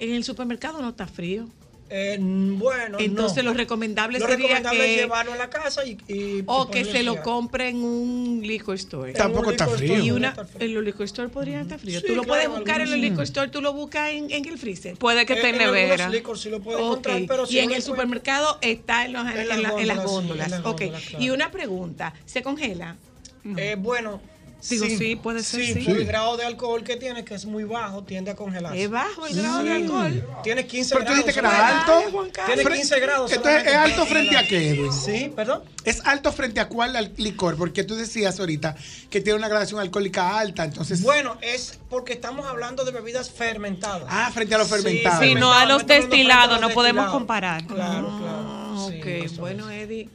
En el supermercado no está frío. Eh, bueno, Entonces no. lo recomendable Lo sería recomendable es que llevarlo a la casa y, y- y o que se lo compre en un liquor store. Tampoco está frío. Y una, frío. en los liquor store podrían estar fríos. Sí, tú lo claro, puedes buscar en los liquor store, tú lo buscas en, en el freezer. Puede que Eh, esté en algunos nevera. licor sí lo puede Ok. encontrar, pero si y en el supermercado está en, los- en En las la- en las góndolas, sí, en las Ok. góndolas, claro. Y una pregunta, ¿se congela? Eh, bueno, Digo, sí, puede ser, sí. El grado de alcohol que tiene, que es muy bajo, tiende a congelarse. ¿Es bajo el grado de alcohol? Tiene 15 Pero tú grados. dijiste que era alto. Tiene Fre- 15 grados. Entonces, ¿es alto frente a qué, Edwin? Sí, perdón. ¿Es alto frente a cuál al- licor? Porque tú decías ahorita que tiene una gradación alcohólica alta, entonces... Bueno, es porque estamos hablando de bebidas fermentadas. Ah, frente a los fermentados. Sí, no a los destilados, no podemos comparar. Claro, claro. Ah, Sí, ok, bueno, Eddie.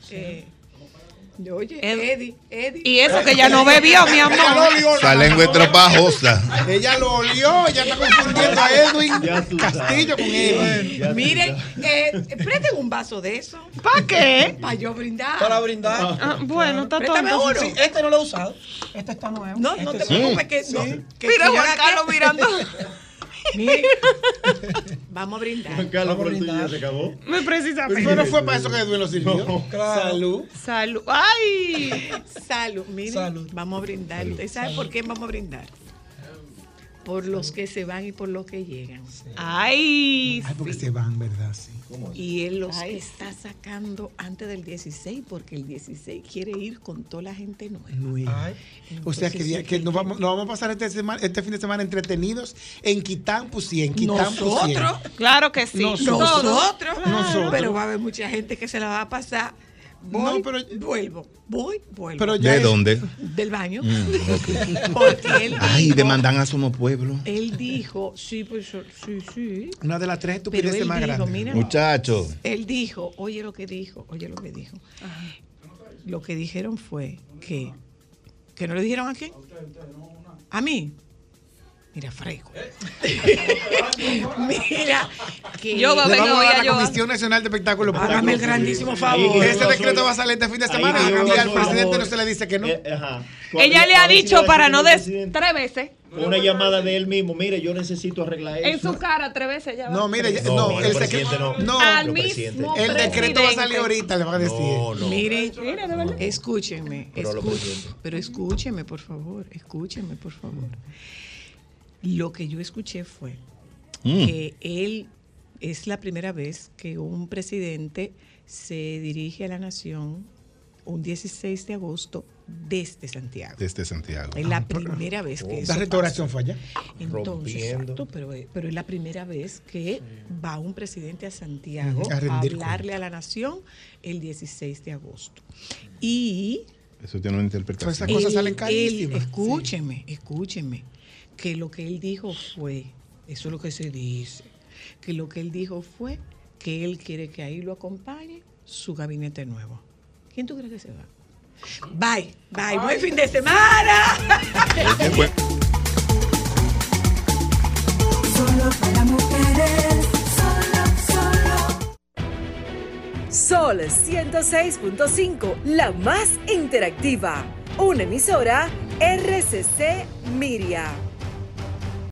Oye, Ed- Eddie, Eddie. Y eso que ya no bebió, mi amor. Ella lo olió, Esa lengua es tropajosa. Ella lo olió, ella está confundiendo a Edwin Castillo con Edwin. Miren, eh, presten un vaso de eso. ¿Para qué? Para yo brindar. Para brindar. Ah, bueno, está todo. Uno. Sí, este no lo he usado. Este está nuevo. No, no Este te sí. preocupes que, no, que Mira, que yo Juan Carlos mirando. Miren, vamos a brindar. Carlos, a pero tú ya brindar. se acabó. Me precisamente. Pero no fue para eso que Edwin lo sirvió. Claro. Salud. Salud. ¡Ay! Salud, miren, Salud. vamos a brindar. ¿Usted sabe por qué vamos a brindar? Por los que se van y por los que llegan. ¡Ay! Ay, porque se van, ¿verdad? Sí. Y él los está sacando antes del 16 porque el 16 quiere ir con toda la gente nueva. Nueva. Ay. O sea, que, Entonces, que nos, vamos, nos vamos a pasar este, sema- este fin de semana entretenidos en Quitán Pusien. Quitán Pusien. Nosotros, Claro que sí. Nosotros. nosotros, Nosotros. pero va a haber mucha gente que se la va a pasar. Voy, No, pero- vuelvo, voy, vuelvo. Pero ¿De es- dónde? Del baño. Mm, ok. Porque él Ay, dijo, demandan a Somos Pueblo. él dijo, sí, pues sí, sí. Una de las tres Pero estupideces él más dijo, grandes. mira, Muchachos. él dijo, oye lo que dijo, oye lo que dijo. Lo que dijeron fue que, que no le dijeron a quién. A mí. Mira, fresco. Mira, que Yo va a vamos voy a la yo. Comisión Nacional de Espectáculos Hágame el grandísimo favor. yo decreto va a salir este fin de semana y al presidente no se le dice que no. Eh, ajá. Ella le ha dicho va para no des tres veces. Una llamada de él mismo, mire, yo necesito arreglar eso. En su cara, tres veces ya va. No, mire, ya- No, no, mire, el secreto no. no. Al mismo. El decreto va a salir ahorita, le van a decir. No, no. Miren, Mira, de verdad. escúchenme, Pero escúchenme, por favor, escúchenme, por favor. Lo que yo escuché fue Mm. que él es la primera vez que un presidente se dirige a la nación un 16 de agosto desde Santiago. Desde Santiago. Es la primera vez que eso La restauración pasa. allá. Entonces, exacto, pero, pero es la primera vez que va un presidente a Santiago. A hablarle a la nación el 16 de agosto. Y Eso tiene una interpretación. Esas cosas salen carísimas. escúcheme, escúcheme, que lo que él dijo fue, eso es lo que se dice, que lo que él dijo fue que él quiere que ahí lo acompañe su gabinete nuevo. ¿Quién tú crees que se va? Bye, bye, buen fin de semana. Solo para mujeres, solo, solo. Sol 106.5, la más interactiva. Una emisora RCC Miria.